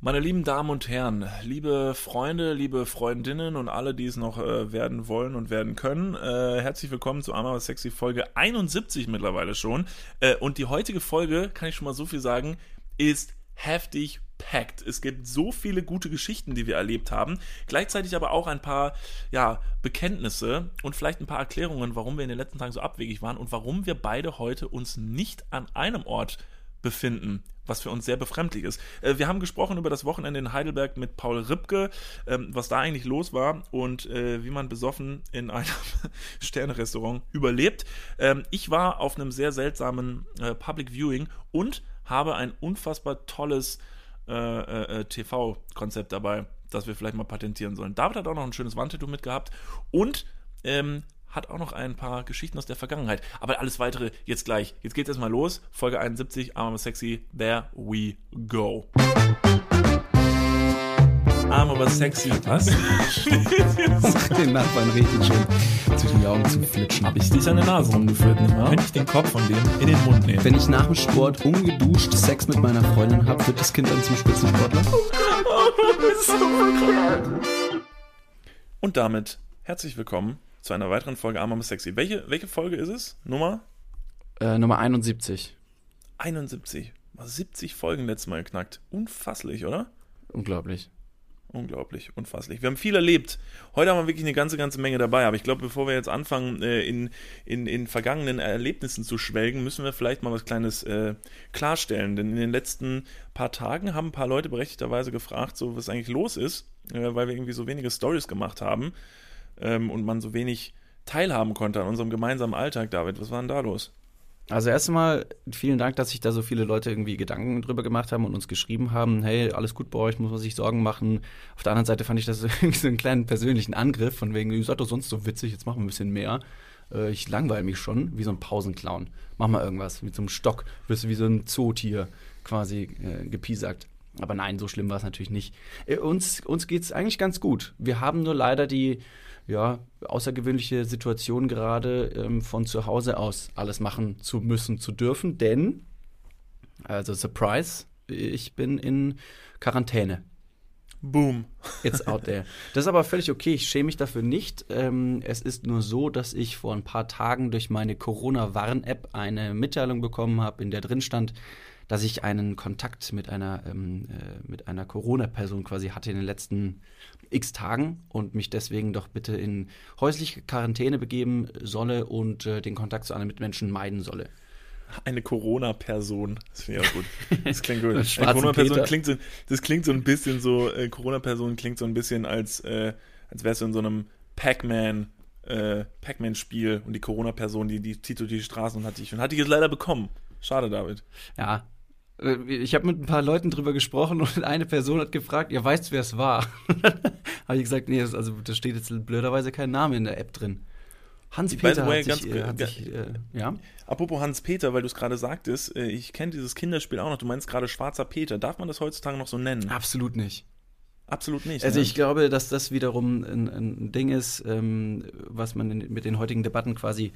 Meine lieben Damen und Herren, liebe Freunde, liebe Freundinnen und alle, die es noch äh, werden wollen und werden können, äh, herzlich willkommen zu Arma Sexy Folge 71 mittlerweile schon. Äh, und die heutige Folge, kann ich schon mal so viel sagen, ist heftig packed. Es gibt so viele gute Geschichten, die wir erlebt haben. Gleichzeitig aber auch ein paar ja, Bekenntnisse und vielleicht ein paar Erklärungen, warum wir in den letzten Tagen so abwegig waren und warum wir beide heute uns nicht an einem Ort befinden, was für uns sehr befremdlich ist. Äh, wir haben gesprochen über das Wochenende in Heidelberg mit Paul Ripke, ähm, was da eigentlich los war und äh, wie man besoffen in einem Sternerestaurant überlebt. Ähm, ich war auf einem sehr seltsamen äh, Public Viewing und habe ein unfassbar tolles TV-Konzept dabei, das wir vielleicht mal patentieren sollen. David hat auch noch ein schönes Wandtattoo mitgehabt und ähm, hat auch noch ein paar Geschichten aus der Vergangenheit. Aber alles weitere jetzt gleich. Jetzt geht's erstmal los. Folge 71, Arm Sexy, there we go. Arm aber sexy. Was? den Nachbarn richtig schön zwischen die Augen zu flitschen. Hab ich dich an der Nase rumgeführt, nicht wahr? Könnte ich den Kopf von dem in den Mund nehmen? Wenn ich nach dem Sport ungeduscht Sex mit meiner Freundin habe, wird das Kind dann zum Spitzensportler? Und damit herzlich willkommen zu einer weiteren Folge Arm Sexy. Welche, welche Folge ist es? Nummer? Äh, Nummer 71. 71. 70 Folgen letztes Mal geknackt. Unfasslich, oder? Unglaublich. Unglaublich, unfasslich. Wir haben viel erlebt. Heute haben wir wirklich eine ganze, ganze Menge dabei. Aber ich glaube, bevor wir jetzt anfangen, äh, in, in, in vergangenen Erlebnissen zu schwelgen, müssen wir vielleicht mal was Kleines äh, klarstellen. Denn in den letzten paar Tagen haben ein paar Leute berechtigterweise gefragt, so was eigentlich los ist, äh, weil wir irgendwie so wenige Stories gemacht haben ähm, und man so wenig teilhaben konnte an unserem gemeinsamen Alltag, David. Was war denn da los? Also erstmal vielen Dank, dass sich da so viele Leute irgendwie Gedanken drüber gemacht haben und uns geschrieben haben, hey, alles gut bei euch, muss man sich Sorgen machen. Auf der anderen Seite fand ich das irgendwie so einen kleinen persönlichen Angriff, von wegen, ihr seid doch sonst so witzig, jetzt machen wir ein bisschen mehr. Äh, ich langweile mich schon, wie so ein Pausenclown. Mach mal irgendwas, mit so einem Stock, wirst du wie so ein Zootier quasi äh, gepiesackt. Aber nein, so schlimm war es natürlich nicht. Äh, uns uns geht es eigentlich ganz gut. Wir haben nur leider die ja, außergewöhnliche Situation gerade ähm, von zu Hause aus alles machen zu müssen, zu dürfen, denn, also Surprise, ich bin in Quarantäne. Boom. It's out there. Das ist aber völlig okay. Ich schäme mich dafür nicht. Ähm, es ist nur so, dass ich vor ein paar Tagen durch meine Corona-Warn-App eine Mitteilung bekommen habe, in der drin stand, dass ich einen Kontakt mit einer, ähm, äh, mit einer Corona-Person quasi hatte in den letzten x Tagen und mich deswegen doch bitte in häusliche Quarantäne begeben solle und äh, den Kontakt zu anderen Mitmenschen meiden solle. Eine Corona-Person. Das finde ich auch gut. Das klingt gut. Eine Corona-Person klingt so, das klingt so ein bisschen so, äh, Corona-Person klingt so ein bisschen als, äh, als wärst du in so einem Pac-Man, äh, Pac-Man-Spiel und die Corona-Person, die, die zieht durch die Straßen und hat dich und hat dich jetzt leider bekommen. Schade, David. Ja, ich habe mit ein paar Leuten drüber gesprochen und eine Person hat gefragt, ja, weißt wer es war? habe ich gesagt, nee, das, also da steht jetzt blöderweise kein Name in der App drin. Hans-Peter hat, sich, äh, hat sich, äh, ja. Apropos Hans-Peter, weil du es gerade sagtest, äh, ich kenne dieses Kinderspiel auch noch, du meinst gerade Schwarzer Peter. Darf man das heutzutage noch so nennen? Absolut nicht. Absolut nicht. Also ne? ich glaube, dass das wiederum ein, ein Ding ist, ähm, was man in, mit den heutigen Debatten quasi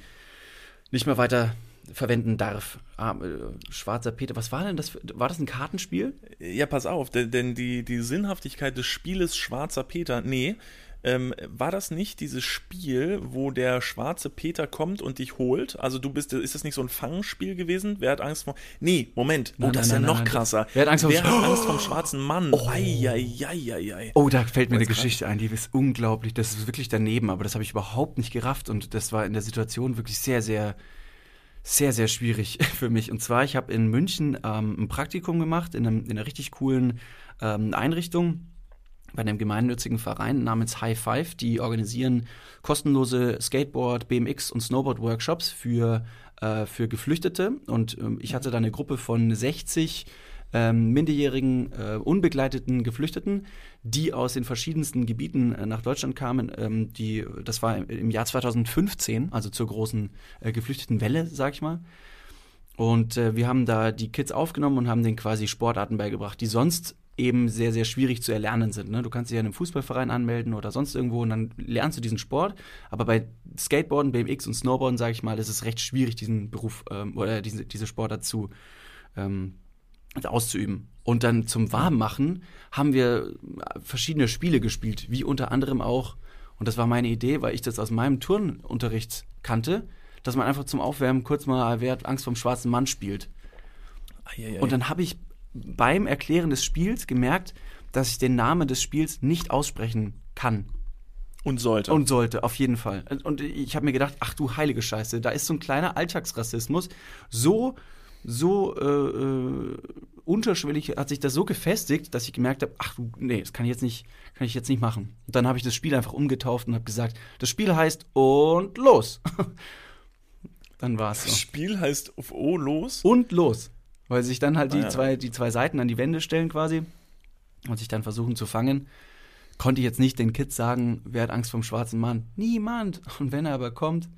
nicht mehr weiter verwenden darf. Ah, äh, Schwarzer Peter, was war denn das? Für, war das ein Kartenspiel? Ja, pass auf, denn, denn die, die Sinnhaftigkeit des Spieles Schwarzer Peter, nee, ähm, war das nicht dieses Spiel, wo der schwarze Peter kommt und dich holt? Also du bist, ist das nicht so ein Fangspiel gewesen? Wer hat Angst vor? Nee, Moment. Oh, nein, das nein, ist ja nein, noch krasser. Wer hat Angst, Wer hat Angst vom schwarzen Mann? Oh. Ei, oh, da fällt mir eine Geschichte ein, die ist unglaublich. Das ist wirklich daneben, aber das habe ich überhaupt nicht gerafft und das war in der Situation wirklich sehr, sehr sehr, sehr schwierig für mich. Und zwar, ich habe in München ähm, ein Praktikum gemacht in, einem, in einer richtig coolen ähm, Einrichtung bei einem gemeinnützigen Verein namens High Five. Die organisieren kostenlose Skateboard, BMX und Snowboard-Workshops für, äh, für Geflüchtete. Und ähm, ich hatte da eine Gruppe von 60 ähm, minderjährigen, äh, unbegleiteten Geflüchteten, die aus den verschiedensten Gebieten äh, nach Deutschland kamen. Ähm, die, das war im Jahr 2015, also zur großen äh, geflüchteten Welle, sag ich mal. Und äh, wir haben da die Kids aufgenommen und haben denen quasi Sportarten beigebracht, die sonst eben sehr, sehr schwierig zu erlernen sind. Ne? Du kannst dich ja in einem Fußballverein anmelden oder sonst irgendwo und dann lernst du diesen Sport. Aber bei Skateboarden, BMX und Snowboarden, sage ich mal, ist es recht schwierig, diesen Beruf ähm, oder diese, diese Sportart zu, ähm, auszuüben. Und dann zum Warmmachen haben wir verschiedene Spiele gespielt, wie unter anderem auch, und das war meine Idee, weil ich das aus meinem Turnunterricht kannte, dass man einfach zum Aufwärmen kurz mal Wer hat Angst vom schwarzen Mann spielt. Eieiei. Und dann habe ich beim Erklären des Spiels gemerkt, dass ich den Namen des Spiels nicht aussprechen kann. Und sollte. Und sollte, auf jeden Fall. Und ich habe mir gedacht, ach du heilige Scheiße, da ist so ein kleiner Alltagsrassismus. So, so äh, äh, unterschwellig hat sich das so gefestigt, dass ich gemerkt habe, ach du, nee, das kann ich jetzt nicht, kann ich jetzt nicht machen. Und dann habe ich das Spiel einfach umgetauft und habe gesagt, das Spiel heißt und los. dann war es so. Das Spiel heißt auf O los? Und los. Weil sich dann halt ah, die, ja. zwei, die zwei Seiten an die Wände stellen quasi und sich dann versuchen zu fangen konnte ich jetzt nicht den Kids sagen, wer hat Angst vom schwarzen Mann? Niemand. Und wenn er aber kommt,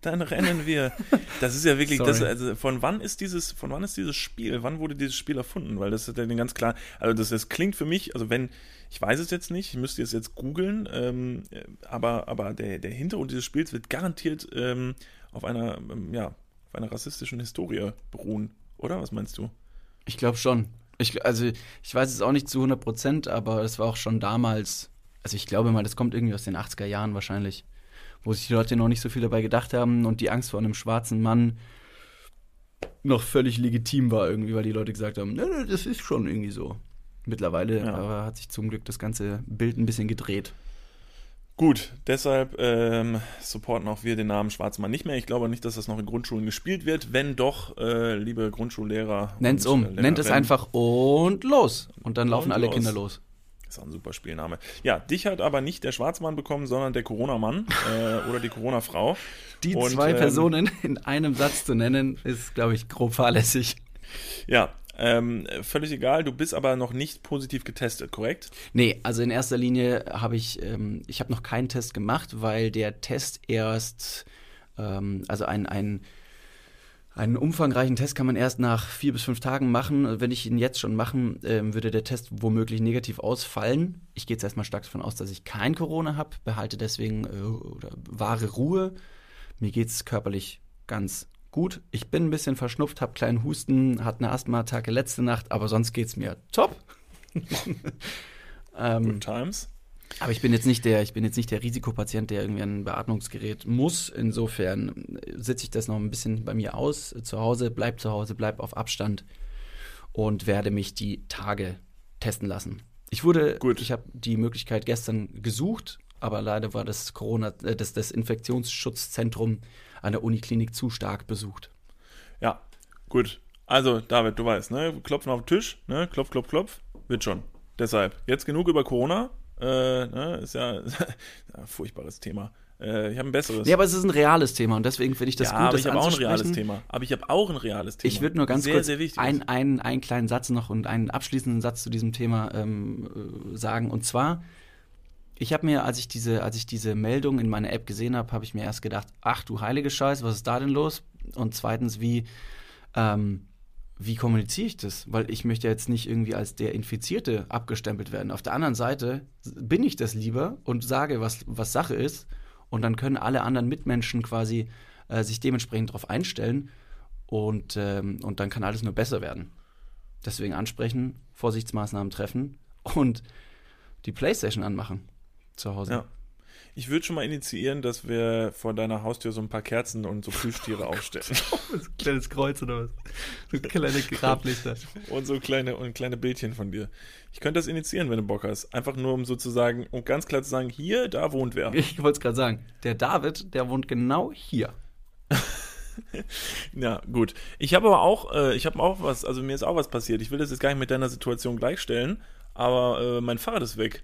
dann rennen wir. Das ist ja wirklich, das, also von wann ist dieses, von wann ist dieses Spiel? Wann wurde dieses Spiel erfunden? Weil das ist ja ganz klar, also das, das klingt für mich, also wenn, ich weiß es jetzt nicht, ich müsste es jetzt googeln, ähm, aber, aber der, der Hintergrund dieses Spiels wird garantiert ähm, auf einer, ähm, ja, auf einer rassistischen Historie beruhen, oder? Was meinst du? Ich glaube schon. Ich, also ich weiß es auch nicht zu 100 Prozent, aber es war auch schon damals, also ich glaube mal, das kommt irgendwie aus den 80er Jahren wahrscheinlich, wo sich die Leute noch nicht so viel dabei gedacht haben und die Angst vor einem schwarzen Mann noch völlig legitim war irgendwie, weil die Leute gesagt haben, ne, ne, das ist schon irgendwie so. Mittlerweile ja. aber hat sich zum Glück das ganze Bild ein bisschen gedreht. Gut, deshalb ähm, supporten auch wir den Namen Schwarzmann nicht mehr. Ich glaube nicht, dass das noch in Grundschulen gespielt wird. Wenn doch, äh, liebe Grundschullehrer. Nennt's um. Äh, Nennt es einfach und los. Und dann laufen und alle los. Kinder los. Das ist auch ein super Spielname. Ja, dich hat aber nicht der Schwarzmann bekommen, sondern der Corona-Mann äh, oder die Corona-Frau. Die und, zwei ähm, Personen in einem Satz zu nennen, ist, glaube ich, grob fahrlässig. Ja, ähm, völlig egal, du bist aber noch nicht positiv getestet, korrekt? Nee, also in erster Linie habe ich, ähm, ich habe noch keinen Test gemacht, weil der Test erst, ähm, also ein, ein einen umfangreichen Test kann man erst nach vier bis fünf Tagen machen. Wenn ich ihn jetzt schon machen, ähm, würde der Test womöglich negativ ausfallen. Ich gehe jetzt erstmal stark davon aus, dass ich kein Corona habe, behalte deswegen äh, oder wahre Ruhe. Mir geht es körperlich ganz gut. Ich bin ein bisschen verschnupft, habe kleinen Husten, hatte eine Asthma-Attacke letzte Nacht, aber sonst geht es mir top. ähm, Good times. Aber ich bin jetzt nicht der, ich bin jetzt nicht der Risikopatient, der irgendwie ein Beatmungsgerät muss. Insofern sitze ich das noch ein bisschen bei mir aus zu Hause, bleib zu Hause, bleib auf Abstand und werde mich die Tage testen lassen. Ich wurde, Gut. ich habe die Möglichkeit gestern gesucht, aber leider war das Corona, äh, das, das Infektionsschutzzentrum an der Uniklinik zu stark besucht. Ja, gut. Also, David, du weißt, ne? Klopfen auf den Tisch, ne? Klopf, klopf, klopf. Wird schon. Deshalb, jetzt genug über Corona. Äh, ne? Ist ja, ja furchtbares Thema. Äh, ich habe ein besseres. Ja, aber es ist ein reales Thema und deswegen finde ich das ja, gut, aber ich habe auch ein reales Thema. Aber ich habe auch ein reales Thema. Ich würde nur ganz sehr, kurz sehr einen, einen, einen kleinen Satz noch und einen abschließenden Satz zu diesem Thema ähm, äh, sagen. Und zwar, ich habe mir, als ich diese, als ich diese Meldung in meiner App gesehen habe, habe ich mir erst gedacht, ach du heilige Scheiße, was ist da denn los? Und zweitens, wie, ähm, wie kommuniziere ich das? Weil ich möchte jetzt nicht irgendwie als der Infizierte abgestempelt werden. Auf der anderen Seite bin ich das lieber und sage, was, was Sache ist. Und dann können alle anderen Mitmenschen quasi äh, sich dementsprechend darauf einstellen. Und, ähm, und dann kann alles nur besser werden. Deswegen ansprechen, Vorsichtsmaßnahmen treffen und die Playstation anmachen zu Hause. Ja. Ich würde schon mal initiieren, dass wir vor deiner Haustür so ein paar Kerzen und so Plüschtiere aufstellen. ein kleines Kreuz oder was? So kleine Grablichter. und so kleine, und kleine Bildchen von dir. Ich könnte das initiieren, wenn du Bock hast. Einfach nur, um sozusagen, um ganz klar zu sagen, hier, da wohnt wer. Ich wollte es gerade sagen. Der David, der wohnt genau hier. ja, gut. Ich habe aber auch, äh, ich habe auch was, also mir ist auch was passiert. Ich will das jetzt gar nicht mit deiner Situation gleichstellen, aber äh, mein Fahrrad ist weg.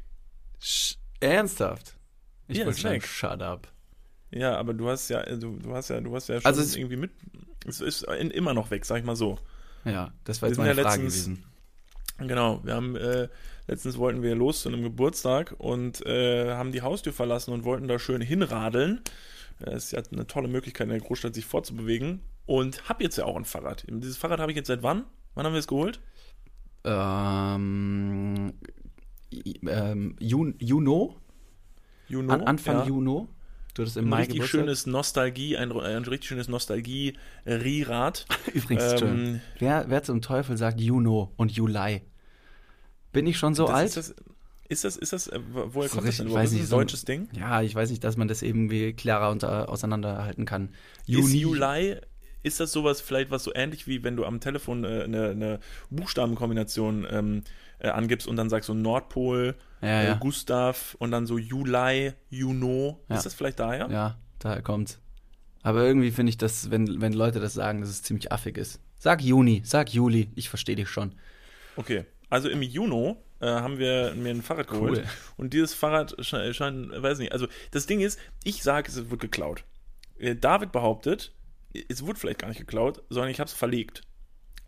Sch Ernsthaft? Ich ja, wollte sagen, shut up. Ja, aber du hast ja, du, du hast ja, du hast ja schon also irgendwie mit. Es ist immer noch weg, sag ich mal so. Ja, das war jetzt meine ja Frage letztens, gewesen. Genau, wir haben äh, letztens wollten wir los zu einem Geburtstag und äh, haben die Haustür verlassen und wollten da schön hinradeln. Es äh, ist ja eine tolle Möglichkeit in der Großstadt sich fortzubewegen und hab jetzt ja auch ein Fahrrad. Dieses Fahrrad habe ich jetzt seit wann? Wann haben wir es geholt? Ähm, ähm, Jun Juno? Juno? An Anfang ja. Juno? Du hattest im ein Mai richtig Geburtstag. schönes Nostalgie, ein, ein richtig schönes Nostalgie-Rierad. Übrigens, Ähm, Entschuldigung. wer, wer zum Teufel sagt Juno und Juli? Bin ich schon so das, alt? Ist das, ist das, ist das, äh, woher kommt das denn Ist das ein so deutsches Ding? Ja, ich weiß nicht, dass man das irgendwie klarer unter, auseinanderhalten kann. Ist Juli, ist das sowas vielleicht, was so ähnlich wie wenn du am Telefon äh, eine, eine Buchstabenkombination ähm, äh, angibst und dann sagst so Nordpol, Ja, äh, ja. Gustav und dann so Juli, Juno. Ja. Ist das vielleicht daher? Ja, daher kommt's. Aber irgendwie finde ich das, wenn, wenn Leute das sagen, dass es ziemlich affig ist. Sag Juni, sag Juli, ich verstehe dich schon. Okay. Also im Juno äh, haben wir mir ein Fahrrad geholt. Cool. Und dieses Fahrrad scheint, scheint, weiß nicht, also das Ding ist, ich sage, es wird geklaut. Äh, David behauptet, es wurde vielleicht gar nicht geklaut, sondern ich habe es verlegt.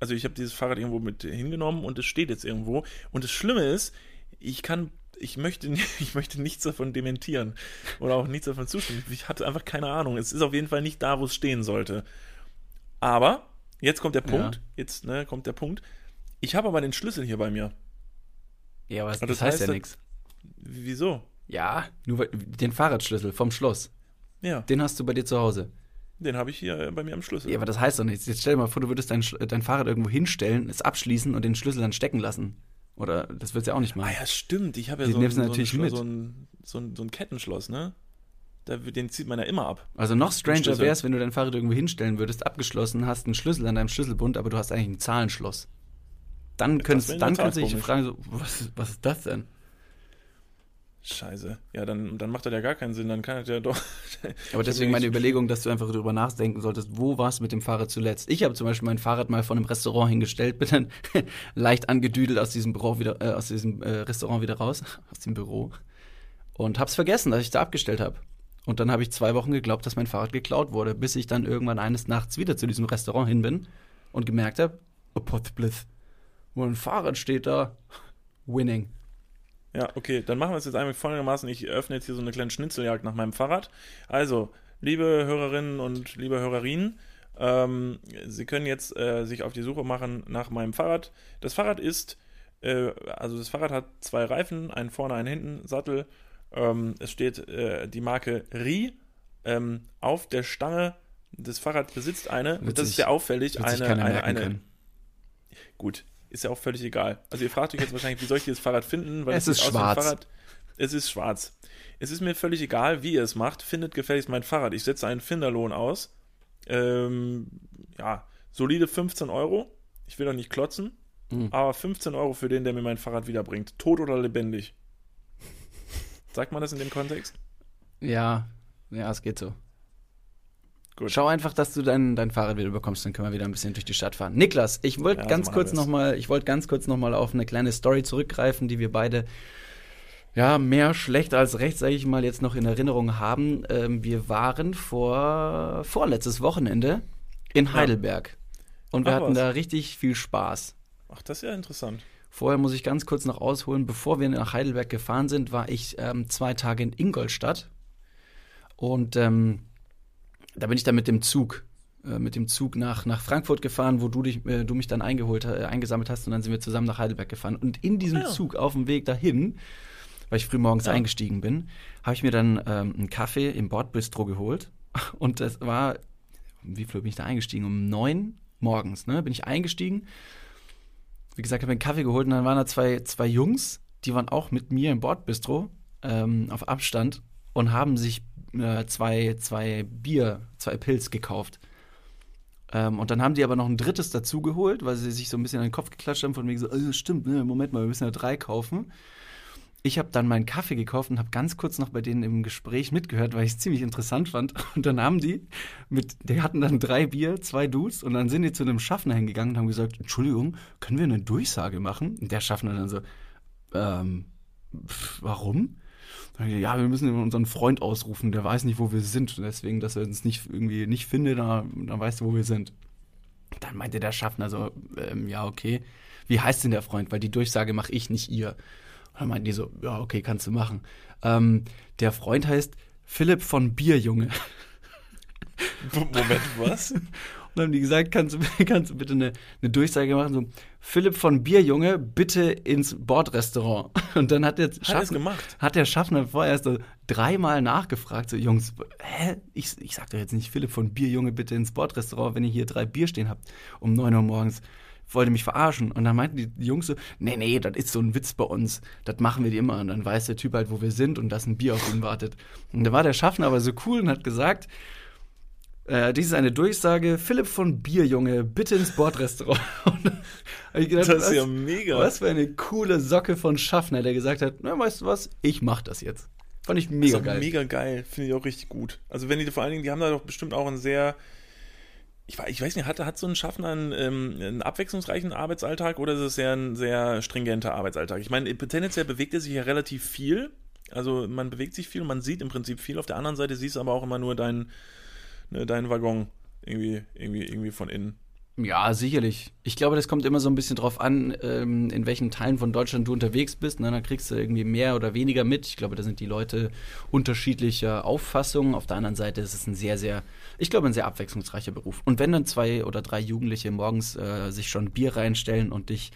Also ich habe dieses Fahrrad irgendwo mit hingenommen und es steht jetzt irgendwo. Und das Schlimme ist, ich kann, ich möchte, ich möchte nichts davon dementieren oder auch nichts davon zustimmen. Ich hatte einfach keine Ahnung. Es ist auf jeden Fall nicht da, wo es stehen sollte. Aber jetzt kommt der Punkt. Ja. Jetzt ne, kommt der Punkt. Ich habe aber den Schlüssel hier bei mir. Ja, aber das, das heißt, heißt, ja nichts. Wieso? Ja, nur den Fahrradschlüssel vom Schloss, Ja, den hast du bei dir zu Hause. Den habe ich hier äh, bei mir am Schlüssel. Ja, aber das heißt doch nichts. Jetzt stell dir mal vor, du würdest dein, Sch- dein Fahrrad irgendwo hinstellen, es abschließen und den Schlüssel dann stecken lassen. Oder das wird's ja auch nicht Ah machen. ja, stimmt. Ich habe ja so ein, so, ein, so, ein, so, ein, so ein Kettenschloss, ne? Da, den zieht man ja immer ab. Also noch stranger wäre es, wenn du dein Fahrrad irgendwo hinstellen würdest, abgeschlossen hast, einen Schlüssel an deinem Schlüsselbund, aber du hast eigentlich ein Zahlenschloss. Dann könntest, dann könntest du dich fragen, so, was, was ist das denn? Scheiße. Ja, dann, dann macht das ja gar keinen Sinn. Dann kann das ja doch. Aber deswegen meine Überlegung, dass du einfach darüber nachdenken solltest, wo warst du mit dem Fahrrad zuletzt? Ich habe zum Beispiel mein Fahrrad mal von einem Restaurant hingestellt, bin dann leicht angedüdelt aus diesem Büro wieder, äh, aus diesem äh, Restaurant wieder raus, aus dem Büro und hab's vergessen, dass ich da abgestellt habe. Und dann habe ich zwei Wochen geglaubt, dass mein Fahrrad geklaut wurde, bis ich dann irgendwann eines Nachts wieder zu diesem Restaurant hin bin und gemerkt habe, oh Potbliss, wo ein Fahrrad steht da, winning. Ja, okay, dann machen wir es jetzt einfach folgendermaßen. Ich öffne jetzt hier so eine kleine Schnitzeljagd nach meinem Fahrrad. Also, liebe Hörerinnen und liebe Hörerinnen, ähm, Sie können jetzt äh, sich auf die Suche machen nach meinem Fahrrad. Das Fahrrad ist, äh, also das Fahrrad hat zwei Reifen, einen vorne, einen hinten, Sattel. Ähm, es steht äh, die Marke Ri ähm, auf der Stange. Das Fahrrad besitzt eine, und das sich- ist sehr auffällig, eine, eine, eine, können. Gut, ist ja auch völlig egal. Also ihr fragt euch jetzt wahrscheinlich, wie soll ich dieses Fahrrad finden? Es sieht ist schwarz. Fahrrad. Es ist schwarz. Es ist mir völlig egal, wie ihr es macht. Findet gefälligst mein Fahrrad. Ich setze einen Finderlohn aus. Ähm, ja, solide 15 Euro. Ich will doch nicht klotzen. Mhm. Aber 15 Euro für den, der mir mein Fahrrad wiederbringt. Tot oder lebendig. Sagt man das in dem Kontext? Ja, ja, es geht so. Gut. Schau einfach, dass du dein, dein Fahrrad wieder bekommst, dann können wir wieder ein bisschen durch die Stadt fahren. Niklas, ich wollte Ja, ganz kurz noch mal, ich wollte ganz kurz noch mal auf eine kleine Story zurückgreifen, die wir beide ja mehr schlecht als recht, sage ich mal, jetzt noch in Erinnerung haben. Ähm, wir waren vor vorletztes Wochenende in Heidelberg und wir Ach, hatten was. da richtig viel Spaß. Ach, das ist ja interessant. Vorher muss ich ganz kurz noch ausholen. Bevor wir nach Heidelberg gefahren sind, war ich ähm, zwei Tage in Ingolstadt. Und ähm, da bin ich dann mit dem Zug, äh, mit dem Zug nach, nach Frankfurt gefahren, wo du, dich, äh, du mich dann eingeholt, äh, eingesammelt hast. Und dann sind wir zusammen nach Heidelberg gefahren. Und in diesem ja. Zug auf dem Weg dahin, weil ich früh morgens Ja. eingestiegen bin, habe ich mir dann ähm, einen Kaffee im Bordbistro geholt. Und das war, wie viel bin ich da eingestiegen? Um neun morgens, ne? Bin ich eingestiegen wie gesagt, habe mir einen Kaffee geholt und dann waren da zwei, zwei Jungs, die waren auch mit mir im Bordbistro ähm, auf Abstand und haben sich äh, zwei, zwei Bier, zwei Pilz gekauft. Ähm, und dann haben die aber noch ein drittes dazugeholt, weil sie sich so ein bisschen an den Kopf geklatscht haben, von wegen so, äh, stimmt, ne, Moment mal, wir müssen ja drei kaufen. Ich habe dann meinen Kaffee gekauft und habe ganz kurz noch bei denen im Gespräch mitgehört, weil ich es ziemlich interessant fand. Und dann haben die mit, die hatten dann drei Bier, zwei Dudes und dann sind die zu einem Schaffner hingegangen und haben gesagt, Entschuldigung, können wir eine Durchsage machen? Und der Schaffner dann so, ähm, pff, warum? Ja, wir müssen unseren Freund ausrufen, der weiß nicht, wo wir sind. Und deswegen, dass er uns nicht irgendwie nicht findet, dann, dann weißt du, wo wir sind. Dann meinte der Schaffner so, ähm, ja, okay. Wie heißt denn der Freund? Weil die Durchsage mache ich, nicht ihr. Und dann meinten die so, ja, okay, kannst du machen. Ähm, der Freund heißt Philipp von Bierjunge. Moment, was? dann haben die gesagt, kannst du, kannst du bitte eine, eine Durchsage machen, so, Philipp von Bierjunge, bitte ins Bordrestaurant. Und dann hat der Schaffner, gemacht? hat der Schaffner vorher erst so dreimal nachgefragt, so, Jungs, hä? Ich, ich sag doch jetzt nicht Philipp von Bierjunge, bitte ins Bordrestaurant, wenn ihr hier drei Bier stehen habt, um neun Uhr morgens wollte mich verarschen. Und dann meinten die Jungs so, nee, nee, das ist so ein Witz bei uns. Das machen wir die immer. Und dann weiß der Typ halt, wo wir sind und dass ein Bier auf ihn wartet. Und da war der Schaffner aber so cool und hat gesagt, äh, dies ist eine Durchsage, Philipp von Bierjunge, bitte ins Bordrestaurant. gedacht, das ist ja mega. Was für eine coole Socke von Schaffner, der gesagt hat, na, weißt du was, ich mach das jetzt. Fand ich mega geil. Mega geil, finde ich auch richtig gut. Also wenn die vor allen Dingen, die haben da doch bestimmt auch einen sehr ich, ich weiß nicht, hat, hat so ein Schaffner einen, ähm, einen abwechslungsreichen Arbeitsalltag oder ist es sehr ein sehr stringenter Arbeitsalltag? Ich meine, tendenziell bewegt er sich ja relativ viel. Also man bewegt sich viel und man sieht im Prinzip viel. Auf der anderen Seite siehst du aber auch immer nur deinen ne, dein Waggon irgendwie, irgendwie, irgendwie von innen. Ja, sicherlich. Ich glaube, das kommt immer so ein bisschen drauf an, ähm, in welchen Teilen von Deutschland du unterwegs bist. Ne? Dann kriegst du irgendwie mehr oder weniger mit. Ich glaube, da sind die Leute unterschiedlicher Auffassungen. Auf der anderen Seite ist es ein sehr, sehr, ich glaube, ein sehr abwechslungsreicher Beruf. Und wenn dann zwei oder drei Jugendliche morgens äh, sich schon Bier reinstellen und dich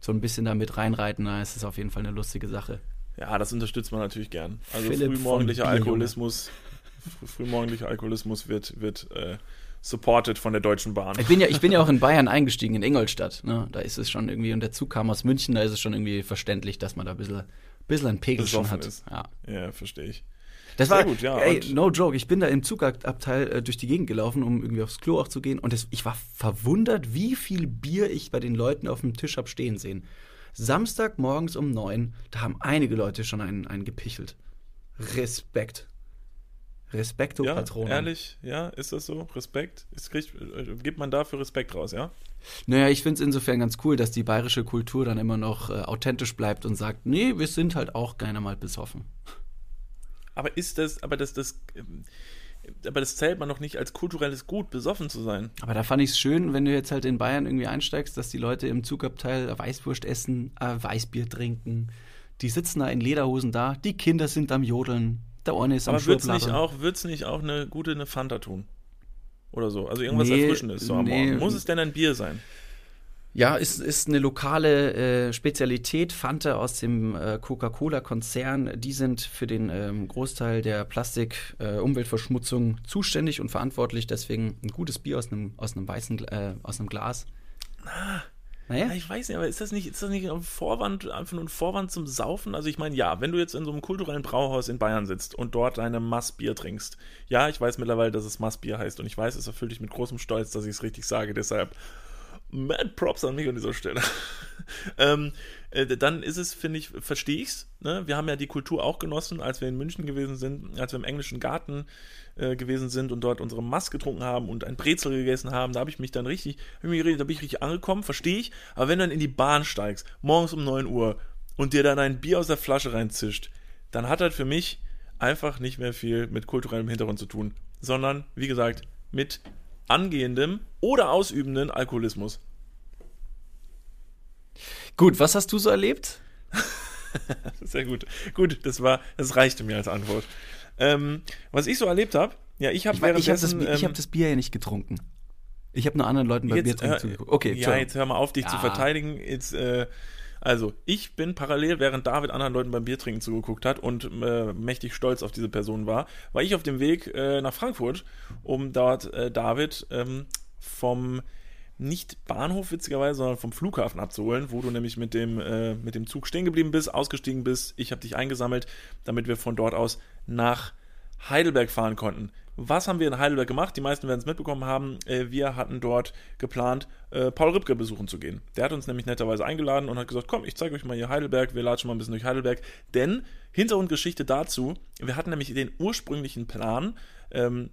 so ein bisschen damit reinreiten, dann ist es auf jeden Fall eine lustige Sache. Ja, das unterstützt man natürlich gern. Also Philipp frühmorgendlicher Alkoholismus, frühmorgendlicher Alkoholismus wird, wird äh, supported von der Deutschen Bahn. Ich bin ja, ich bin ja auch in Bayern eingestiegen, in Ingolstadt. Ne? Da ist es schon irgendwie, und der Zug kam aus München, da ist es schon irgendwie verständlich, dass man da ein bisschen, bisschen einen Pegel schon hat. Ist. Ja, ja verstehe ich. Das Sehr war, gut, ja. Ey, no joke, ich bin da im Zugabteil äh, durch die Gegend gelaufen, um irgendwie aufs Klo auch zu gehen. Und das, ich war verwundert, wie viel Bier ich bei den Leuten auf dem Tisch hab stehen sehen. Samstag morgens um neun, da haben einige Leute schon einen, einen gepichelt. Respekt. Respekto ja, Patronum. Ehrlich, ja, ist das so? Respekt? Ist, kriegt, gibt man dafür Respekt raus, ja? Naja, ich finde es insofern ganz cool, dass die bayerische Kultur dann immer noch äh, authentisch bleibt und sagt, nee, wir sind halt auch gerne mal besoffen. Aber ist das, aber das, das, ähm, aber das zählt man noch nicht als kulturelles Gut, besoffen zu sein. Aber da fand ich es schön, wenn du jetzt halt in Bayern irgendwie einsteigst, dass die Leute im Zugabteil Weißwurst essen, äh, Weißbier trinken. Die sitzen da in Lederhosen da, die Kinder sind am Jodeln, der eine ist Aber wird's nicht auch, wird's nicht auch eine gute eine Fanta tun? Oder so. Also irgendwas nee, Erfrischendes so nee. Muss es denn ein Bier sein? Ja, ist, ist eine lokale äh, Spezialität. Fanta aus dem äh, Coca-Cola-Konzern. Die sind für den ähm, Großteil der Plastik-Umweltverschmutzung äh, zuständig und verantwortlich. Deswegen ein gutes Bier aus einem, aus einem weißen äh, aus einem Glas. Ah, naja. Ja, ich weiß nicht, aber ist das nicht, ist das nicht ein Vorwand, einfach nur ein Vorwand zum Saufen? Also ich meine, ja, wenn du jetzt in so einem kulturellen Brauhaus in Bayern sitzt und dort deine Massbier trinkst, ja, ich weiß mittlerweile, dass es Massbier heißt und ich weiß, es erfüllt dich mit großem Stolz, dass ich es richtig sage, deshalb mad props an mich an dieser Stelle. ähm, äh, dann ist es, finde ich, verstehe ich's. Ne? Wir haben ja die Kultur auch genossen, als wir in München gewesen sind, als wir im englischen Garten äh, gewesen sind und dort unsere Mass getrunken haben und ein Brezel gegessen haben, da habe ich mich dann richtig, hab mich geredet, da bin ich richtig angekommen, verstehe ich. Aber wenn du dann in die Bahn steigst, morgens um 9 Uhr und dir dann ein Bier aus der Flasche reinzischt, dann hat das für mich einfach nicht mehr viel mit kulturellem Hintergrund zu tun, sondern, wie gesagt, mit angehendem oder ausübenden Alkoholismus. Gut, was hast du so erlebt? Sehr gut. Gut, das war, das reichte mir als Antwort. Ähm, was ich so erlebt habe, ja, ich habe ich, ich habe das, ähm, hab das, Bier ja nicht getrunken. Ich habe nur anderen Leuten bei Bier trinken zugeguckt. Okay, ja, jetzt hör mal auf, dich ja. zu verteidigen. Jetzt, äh, also, ich bin parallel, während David anderen Leuten beim Biertrinken zugeguckt hat und äh, mächtig stolz auf diese Person war, war ich auf dem Weg äh, nach Frankfurt, um dort äh, David ähm, vom nicht Bahnhof witzigerweise, sondern vom Flughafen abzuholen, wo du nämlich mit dem, äh, mit dem Zug stehen geblieben bist, ausgestiegen bist. Ich habe dich eingesammelt, damit wir von dort aus nach Heidelberg fahren konnten. Was haben wir in Heidelberg gemacht? Die meisten werden es mitbekommen haben. Äh, wir hatten dort geplant, äh, Paul Ripke besuchen zu gehen. Der hat uns nämlich netterweise eingeladen und hat gesagt, komm, ich zeige euch mal hier Heidelberg, wir latschen mal ein bisschen durch Heidelberg. Denn, Hintergrundgeschichte dazu, wir hatten nämlich den ursprünglichen Plan, ähm,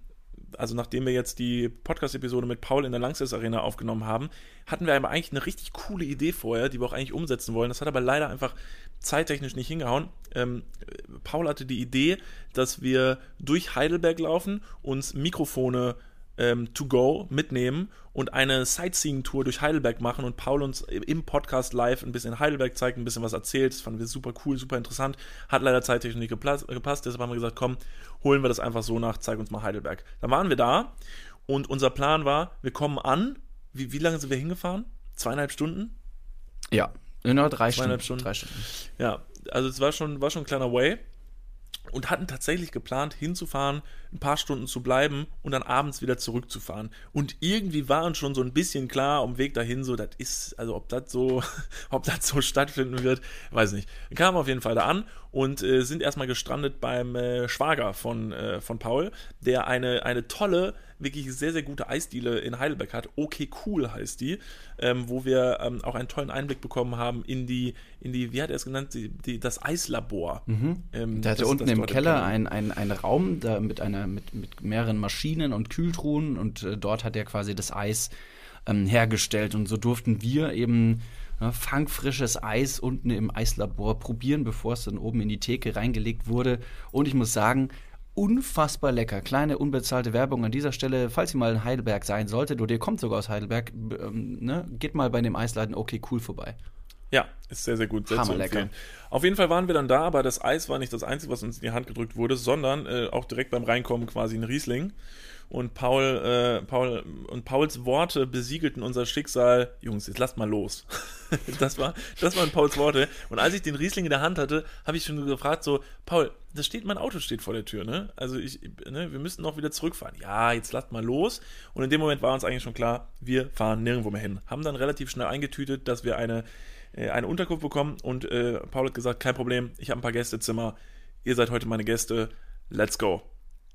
also nachdem wir jetzt die Podcast-Episode mit Paul in der Langsess Arena aufgenommen haben, hatten wir aber eigentlich eine richtig coole Idee vorher, die wir auch eigentlich umsetzen wollen. Das hat aber leider einfach zeittechnisch nicht hingehauen. Ähm, Paul hatte die Idee, dass wir durch Heidelberg laufen, uns Mikrofone ähm, to go mitnehmen und eine Sightseeing-Tour durch Heidelberg machen und Paul uns im Podcast live ein bisschen Heidelberg zeigt, ein bisschen was erzählt. Das fanden wir super cool, super interessant. Hat leider zeittechnisch nicht gepasst, deshalb haben wir gesagt, komm, holen wir das einfach so nach, zeig uns mal Heidelberg. Dann waren wir da Und unser Plan war, wir kommen an. Wie, wie lange sind wir hingefahren? Zweieinhalb Stunden? Ja, genau drei Zweieinhalb Stunden. Drei Stunden. Ja, also es war schon, war schon ein kleiner Way und hatten tatsächlich geplant, hinzufahren, ein paar Stunden zu bleiben und dann abends wieder zurückzufahren. Und irgendwie war uns schon so ein bisschen klar am Weg dahin, so, das ist, also ob das so, ob das so stattfinden wird, weiß nicht. Wir kamen auf jeden Fall da an und äh, sind erstmal gestrandet beim äh, Schwager von, äh, von Paul, der eine, eine tolle, wirklich sehr, sehr gute Eisdiele in Heidelberg hat. Okay, cool heißt die, ähm, wo wir ähm, auch einen tollen Einblick bekommen haben in die, in die, wie hat er es genannt, die, die, das Eislabor. Mhm. Ähm, der hatte unten im Keller einen ein Raum da mit, einer, mit, mit mehreren Maschinen und Kühltruhen und äh, dort hat er quasi das Eis ähm, hergestellt und so durften wir eben ne, fangfrisches Eis unten im Eislabor probieren, bevor es dann oben in die Theke reingelegt wurde. Und ich muss sagen, unfassbar lecker. Kleine unbezahlte Werbung an dieser Stelle. Falls ihr mal in Heidelberg sein solltet oder ihr kommt sogar aus Heidelberg, ähm, ne, geht mal bei dem Eisladen okay cool vorbei. Ja, ist sehr, sehr gut. Sehr Hammer lecker. Auf jeden Fall waren wir dann da, aber das Eis war nicht das Einzige, was uns in die Hand gedrückt wurde, sondern äh, auch direkt beim Reinkommen quasi ein Riesling. Und Paul, äh, Paul und Pauls Worte besiegelten unser Schicksal. Jungs, jetzt lasst mal los. das war, das waren Pauls Worte. Und als ich den Riesling in der Hand hatte, habe ich schon gefragt so, Paul, das steht, mein Auto steht vor der Tür, ne? Also ich, ne, wir müssen noch wieder zurückfahren. Ja, jetzt lasst mal los. Und in dem Moment war uns eigentlich schon klar, wir fahren nirgendwo mehr hin. Haben dann relativ schnell eingetütet, dass wir eine äh, eine Unterkunft bekommen und äh, Paul hat gesagt, kein Problem, ich habe ein paar Gästezimmer, ihr seid heute meine Gäste, let's go.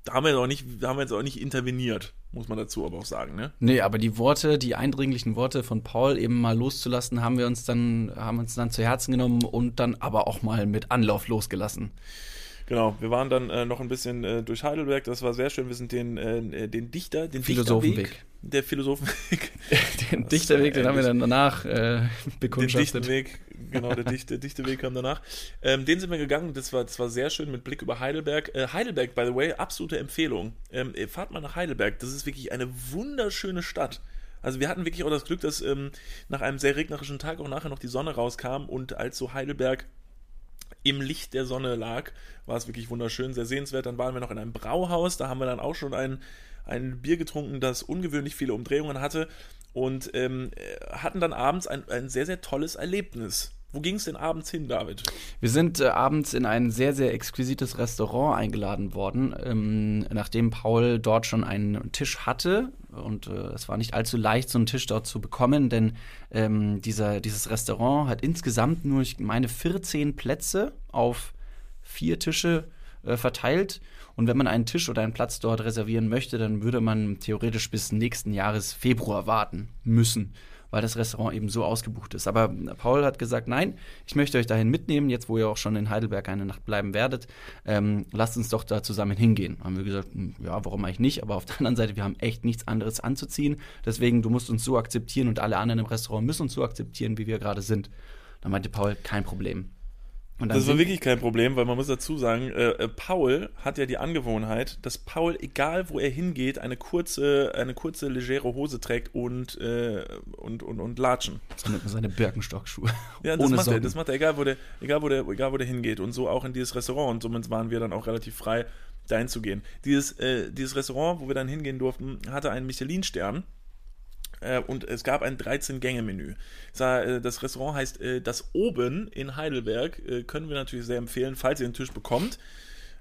Da haben wir jetzt auch nicht, da haben wir jetzt auch nicht interveniert, muss man dazu aber auch sagen, ne? Nee, aber die Worte, die eindringlichen Worte von Paul eben mal loszulassen, haben wir uns dann, haben uns dann zu Herzen genommen und dann aber auch mal mit Anlauf losgelassen. Genau, wir waren dann äh, noch ein bisschen äh, durch Heidelberg, das war sehr schön. Wir sind den, äh, den Dichter, den Philosophenweg. Der Philosophenweg. den Dichterweg, den haben wir dann danach äh, bekundschaftet. Den Dichtenweg, genau, der Dichte, Dichteweg kam danach. Ähm, den sind wir gegangen, das war, das war sehr schön mit Blick über Heidelberg. Äh, Heidelberg, by the way, absolute Empfehlung. Ähm, fahrt mal nach Heidelberg, das ist wirklich eine wunderschöne Stadt. Also wir hatten wirklich auch das Glück, dass ähm, nach einem sehr regnerischen Tag auch nachher noch die Sonne rauskam und als so Heidelberg im Licht der Sonne lag, war es wirklich wunderschön, sehr sehenswert. Dann waren wir noch in einem Brauhaus, da haben wir dann auch schon ein, ein Bier getrunken, das ungewöhnlich viele Umdrehungen hatte und ähm, hatten dann abends ein, ein sehr, sehr tolles Erlebnis. Wo ging es denn abends hin, David? Wir sind äh, abends in ein sehr, sehr exquisites Restaurant eingeladen worden, ähm, nachdem Paul dort schon einen Tisch hatte. Und äh, es war nicht allzu leicht, so einen Tisch dort zu bekommen, denn ähm, dieser, dieses Restaurant hat insgesamt nur, ich meine, 14 Plätze auf vier Tische äh, verteilt. Und wenn man einen Tisch oder einen Platz dort reservieren möchte, dann würde man theoretisch bis nächsten Jahres Februar warten müssen weil das Restaurant eben so ausgebucht ist. Aber Paul hat gesagt, nein, ich möchte euch dahin mitnehmen, jetzt wo ihr auch schon in Heidelberg eine Nacht bleiben werdet, ähm, lasst uns doch da zusammen hingehen. Haben wir gesagt, hm, ja, warum eigentlich nicht? Aber auf der anderen Seite, wir haben echt nichts anderes anzuziehen. Deswegen, du musst uns so akzeptieren und alle anderen im Restaurant müssen uns so akzeptieren, wie wir gerade sind. Dann meinte Paul, kein Problem das war wirklich kein Problem, weil man muss dazu sagen, äh, äh, Paul hat ja die Angewohnheit, dass Paul, egal wo er hingeht, eine kurze, eine kurze, legere Hose trägt und, äh, und, und, und Latschen. Seine, seine Birkenstockschuhe. Ja, das macht er, das macht er, egal wo der, egal wo der, egal wo der hingeht. Und so auch in dieses Restaurant. Und somit waren wir dann auch relativ frei, dahin zu gehen. Dieses, äh, dieses Restaurant, wo wir dann hingehen durften, hatte einen Michelin-Stern. Äh, und es gab ein 13-Gänge-Menü. Äh, das Restaurant heißt äh, Das Oben in Heidelberg. können wir natürlich sehr empfehlen, falls ihr einen Tisch bekommt.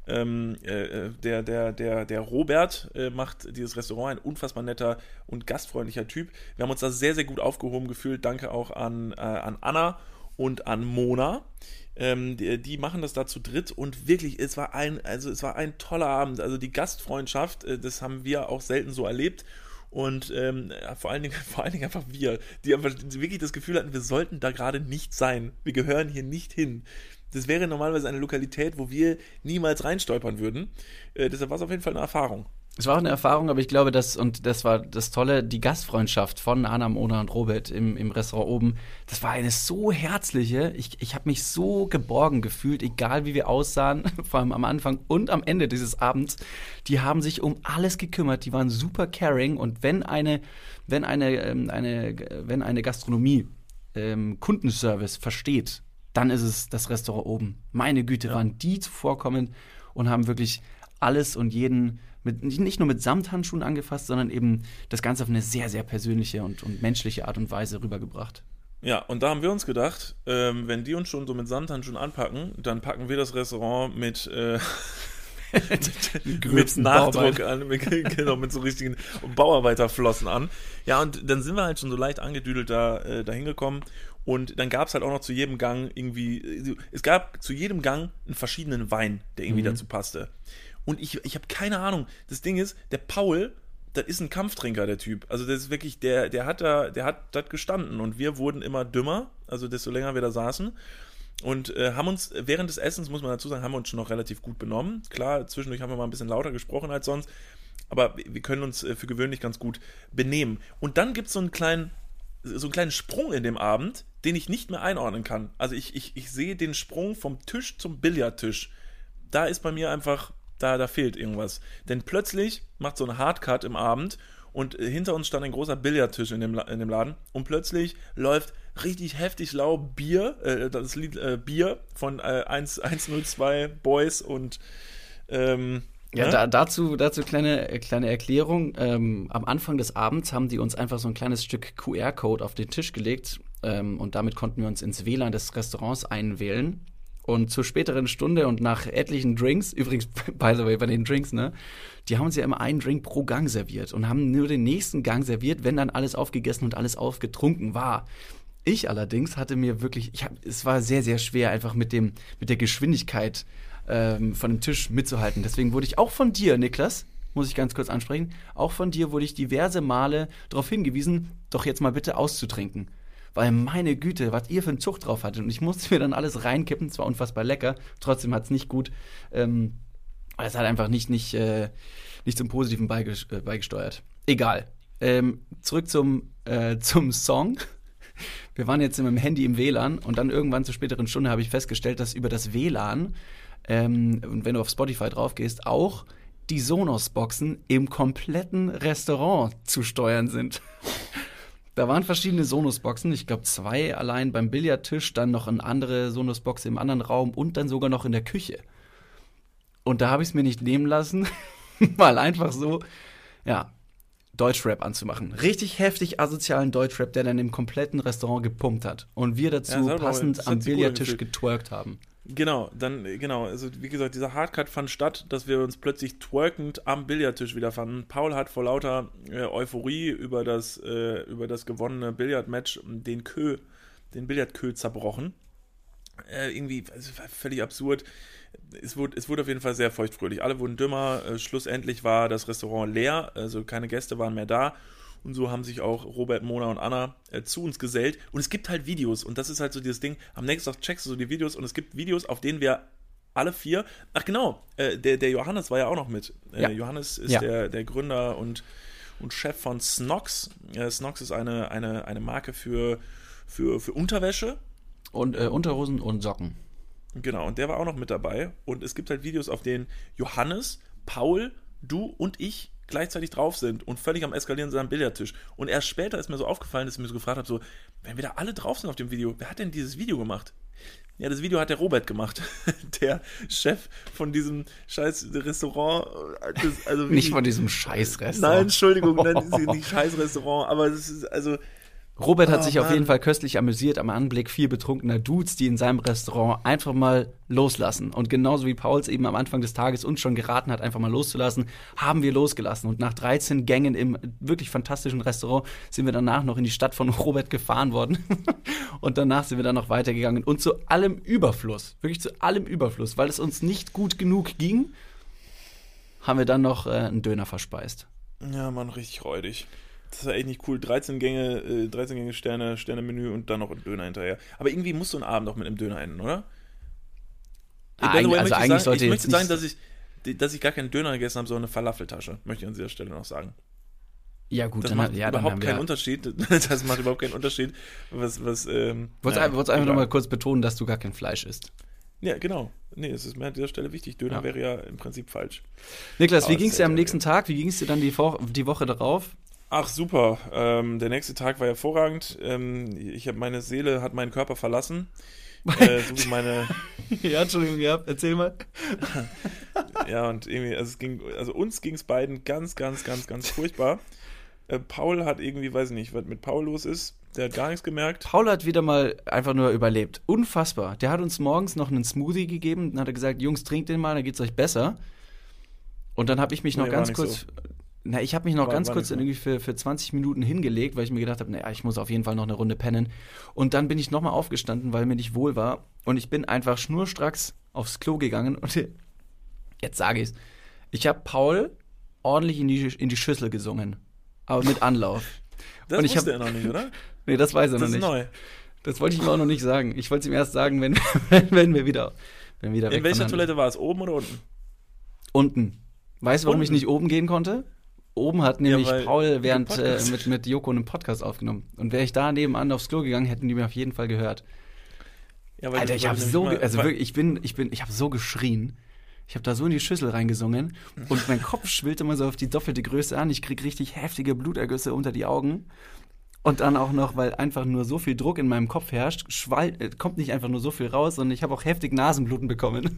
Ähm, äh, der, der, der, der Robert äh, macht dieses Restaurant, ein unfassbar netter und gastfreundlicher Typ. Wir haben uns da sehr, sehr gut aufgehoben gefühlt. Danke auch an, äh, an Anna und an Mona. Ähm, die, die, machen das da zu dritt und wirklich, es war ein, also es war ein toller Abend. Also die Gastfreundschaft, das haben wir auch selten so erlebt. Und ähm, vor, allen Dingen, vor allen Dingen einfach wir, die einfach wirklich das Gefühl hatten, wir sollten da gerade nicht sein. Wir gehören hier nicht hin. Das wäre normalerweise eine Lokalität, wo wir niemals reinstolpern würden. Äh, deshalb war es auf jeden Fall eine Erfahrung. Es war auch eine Erfahrung, aber ich glaube, dass, und das war das Tolle, die Gastfreundschaft von Anna, Mona und Robert im, im Restaurant oben, das war eine so herzliche. Ich, ich habe mich so geborgen gefühlt, egal wie wir aussahen, vor allem am Anfang und am Ende dieses Abends. Die haben sich um alles gekümmert, die waren super caring und wenn eine, wenn eine, ähm, eine, wenn eine Gastronomie ähm, Kundenservice versteht, dann ist es das Restaurant oben. Meine Güte, ja. waren die zuvorkommend und haben wirklich alles und jeden Mit, nicht nur mit Samthandschuhen angefasst, sondern eben das Ganze auf eine sehr, sehr persönliche und, und menschliche Art und Weise rübergebracht. Ja, und da haben wir uns gedacht, ähm, wenn die uns schon so mit Samthandschuhen anpacken, dann packen wir das Restaurant mit, äh, mit Nachdruck an, mit, genau, mit so richtigen Bauarbeiterflossen an. Ja, und dann sind wir halt schon so leicht angedüdelt da äh, dahin gekommen. Und dann gab es halt auch noch zu jedem Gang irgendwie, es gab zu jedem Gang einen verschiedenen Wein, der irgendwie mhm. dazu passte. Und ich, ich habe keine Ahnung. Das Ding ist, der Paul, das ist ein Kampftrinker, der Typ. Also das ist wirklich, der, der hat da, der hat das gestanden und wir wurden immer dümmer, also desto länger wir da saßen. Und äh, haben uns während des Essens, muss man dazu sagen, haben wir uns schon noch relativ gut benommen. Klar, zwischendurch haben wir mal ein bisschen lauter gesprochen als sonst, aber wir können uns äh, für gewöhnlich ganz gut benehmen. Und dann gibt es so einen kleinen, so einen kleinen Sprung in dem Abend, den ich nicht mehr einordnen kann. Also ich, ich, ich sehe den Sprung vom Tisch zum Billardtisch. Da ist bei mir einfach, da, da fehlt irgendwas. Denn plötzlich macht so ein Hardcut im Abend und hinter uns stand ein großer Billardtisch in dem, in dem Laden und plötzlich läuft richtig heftig lau Bier, äh, das Lied äh, Bier von äh, 1, 102 Boys und ähm, ja, ne? da, dazu, dazu kleine, kleine Erklärung. Ähm, am Anfang des Abends haben die uns einfach so ein kleines Stück QR-Code auf den Tisch gelegt ähm, und damit konnten wir uns ins WLAN des Restaurants einwählen. Und zur späteren Stunde und nach etlichen Drinks, übrigens, by the way, bei den Drinks, ne, die haben uns ja immer einen Drink pro Gang serviert und haben nur den nächsten Gang serviert, wenn dann alles aufgegessen und alles aufgetrunken war. Ich allerdings hatte mir wirklich, ich hab, es war sehr, sehr schwer, einfach mit, dem, mit der Geschwindigkeit ähm, von dem Tisch mitzuhalten. Deswegen wurde ich auch von dir, Niklas, muss ich ganz kurz ansprechen, auch von dir wurde ich diverse Male darauf hingewiesen, doch jetzt mal bitte auszutrinken weil meine Güte, was ihr für einen Zug drauf hattet. Und ich musste mir dann alles reinkippen, zwar unfassbar lecker, trotzdem hat es nicht gut. Ähm, es hat einfach nicht, nicht, äh, nicht zum Positiven äh, beigesteuert. Egal. Ähm, zurück zum, äh, zum Song. Wir waren jetzt mit dem Handy im WLAN und dann irgendwann zur späteren Stunde habe ich festgestellt, dass über das WLAN, ähm, und wenn du auf Spotify drauf gehst, auch die Sonos-Boxen im kompletten Restaurant zu steuern sind. Da waren verschiedene Sonos-Boxen, ich glaube zwei allein beim Billardtisch, dann noch eine andere Sonos-Box im anderen Raum und dann sogar noch in der Küche. Und da habe ich es mir nicht nehmen lassen, mal einfach so, ja, Deutschrap anzumachen. Richtig heftig asozialen Deutschrap, der dann im kompletten Restaurant gepumpt hat. Und wir dazu ja, passend am Billardtisch getwerkt haben. Genau, dann, genau, also wie gesagt, dieser Hardcut fand statt, dass wir uns plötzlich twerkend am Billardtisch wiederfanden. Paul hat vor lauter äh, Euphorie über das, äh, über das gewonnene Billardmatch den Kö, den Billardkö zerbrochen. Äh, irgendwie also völlig absurd. Es wurde, es wurde auf jeden Fall sehr feuchtfröhlich. Alle wurden dümmer. Äh, schlussendlich war das Restaurant leer, also keine Gäste waren mehr da. Und so haben sich auch Robert, Mona und Anna äh, zu uns gesellt. Und es gibt halt Videos. Und das ist halt so dieses Ding. Am nächsten Tag checkst du so die Videos und es gibt Videos, auf denen wir alle vier. Ach genau, äh, der, der Johannes war ja auch noch mit. Äh, ja. Johannes ist ja. der, der Gründer und, und Chef von Snox. Äh, Snox ist eine, eine, eine Marke für, für, für Unterwäsche. Und äh, Unterhosen und Socken. Genau, und der war auch noch mit dabei. Und es gibt halt Videos, auf denen Johannes, Paul, du und ich gleichzeitig drauf sind und völlig am Eskalieren sind am Billardtisch. Und erst später ist mir so aufgefallen, dass ich mir so gefragt habe, so, wenn wir da alle drauf sind auf dem Video, wer hat denn dieses Video gemacht? Ja, das Video hat der Robert gemacht, der Chef von diesem scheiß Restaurant. Das, also nicht von diesem scheiß Restaurant. Nein, Entschuldigung, nein, nicht scheiß Restaurant, aber es ist also Robert hat oh, sich auf jeden Fall köstlich amüsiert am Anblick vier betrunkener Dudes, die in seinem Restaurant einfach mal loslassen. Und genauso wie Pauls eben am Anfang des Tages uns schon geraten hat, einfach mal loszulassen, haben wir losgelassen. Und nach 13 Gängen im wirklich fantastischen Restaurant sind wir danach noch in die Stadt von Robert gefahren worden. und danach sind wir dann noch weitergegangen. Und zu allem Überfluss, wirklich zu allem Überfluss, weil es uns nicht gut genug ging, haben wir dann noch äh, einen Döner verspeist. Ja, Mann, richtig räudig. Das ist echt nicht cool. 13 Gänge, äh, 13 Gänge Sterne, Sterne-Menü und dann noch ein Döner hinterher. Aber irgendwie muss so ein Abend auch mit einem Döner enden, oder? Ah, also eigentlich sagen, sollte ich möchte sagen, dass ich, dass ich gar keinen Döner gegessen habe, sondern eine Falafeltasche, möchte ich an dieser Stelle noch sagen. Ja, gut, das dann macht ja, überhaupt keinen Unterschied. Das macht überhaupt keinen Unterschied. Was, was, ähm, Wolltest ja, einfach, einfach nochmal kurz betonen, dass du gar kein Fleisch isst. Ja, genau. Nee, es ist mir an dieser Stelle wichtig. Döner ja. wäre ja im Prinzip falsch. Niklas, Aber wie ging es dir am nächsten Tag? Wie ging es dir dann die, die Woche darauf? Ach super, ähm, der nächste Tag war hervorragend. Ähm, ich habe meine Seele hat meinen Körper verlassen. äh, so wie meine. ja, Entschuldigung, ja, erzähl mal. ja, und irgendwie, also, es ging, also uns ging es beiden ganz, ganz, ganz, ganz furchtbar. Äh, Paul hat irgendwie, weiß ich nicht, was mit Paul los ist. Der hat gar nichts gemerkt. Paul hat wieder mal einfach nur überlebt. Unfassbar. Der hat uns morgens noch einen Smoothie gegeben. Dann hat er gesagt, Jungs, trinkt den mal, dann geht's euch besser. Und dann habe ich mich noch Nee, ganz kurz. so. Na, ich habe mich noch War- ganz war kurz irgendwie für, für 20 Minuten hingelegt, weil ich mir gedacht habe, naja, ich muss auf jeden Fall noch eine Runde pennen. Und dann bin ich nochmal aufgestanden, weil mir nicht wohl war. Und ich bin einfach schnurstracks aufs Klo gegangen. Und jetzt sage ich's. Ich habe Paul ordentlich in die, in die Schüssel gesungen. Aber mit Anlauf. Das Und ich wusste hab- er noch nicht, oder? Nee, das weiß er Das noch ist nicht. neu. Das wollte ich ihm auch noch nicht sagen. Ich wollte es ihm erst sagen, wenn, wenn, wir wieder, wenn wir wieder In welcher Toilette war es? Oben oder unten? Unten. Weißt du, warum ich Unten? nicht oben gehen konnte? Oben hat nämlich weil Paul während äh, mit, mit Joko einen Podcast aufgenommen. Und wäre ich da nebenan aufs Klo gegangen, hätten die mir auf jeden Fall gehört. Ja, Alter, ich habe so, ge- also mal- wirklich, ich bin, ich bin, ich habe so geschrien. Ich habe da so in die Schüssel reingesungen und mein Kopf schwillt immer so auf die doppelte Größe an. Ich krieg richtig heftige Blutergüsse unter die Augen. Und dann auch noch, weil einfach nur so viel Druck in meinem Kopf herrscht, äh, kommt nicht einfach nur so viel raus, sondern ich habe auch heftig Nasenbluten bekommen.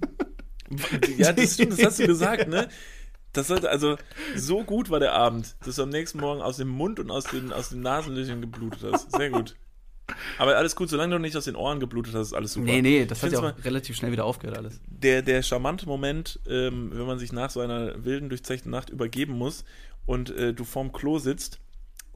Ja, das stimmt, das hast du gesagt, ne? Das sollte, also, so gut war der Abend, dass du am nächsten Morgen aus dem Mund und aus den, aus den Nasenlöchern geblutet hast. Sehr gut. Aber alles gut, solange du nicht aus den Ohren geblutet hast, ist alles super. nee, nee, das Ich hat ja auch relativ schnell wieder aufgehört alles. der, der charmante Moment, ähm, wenn man sich nach so einer wilden, durchzechten Nacht übergeben muss und äh, du vorm Klo sitzt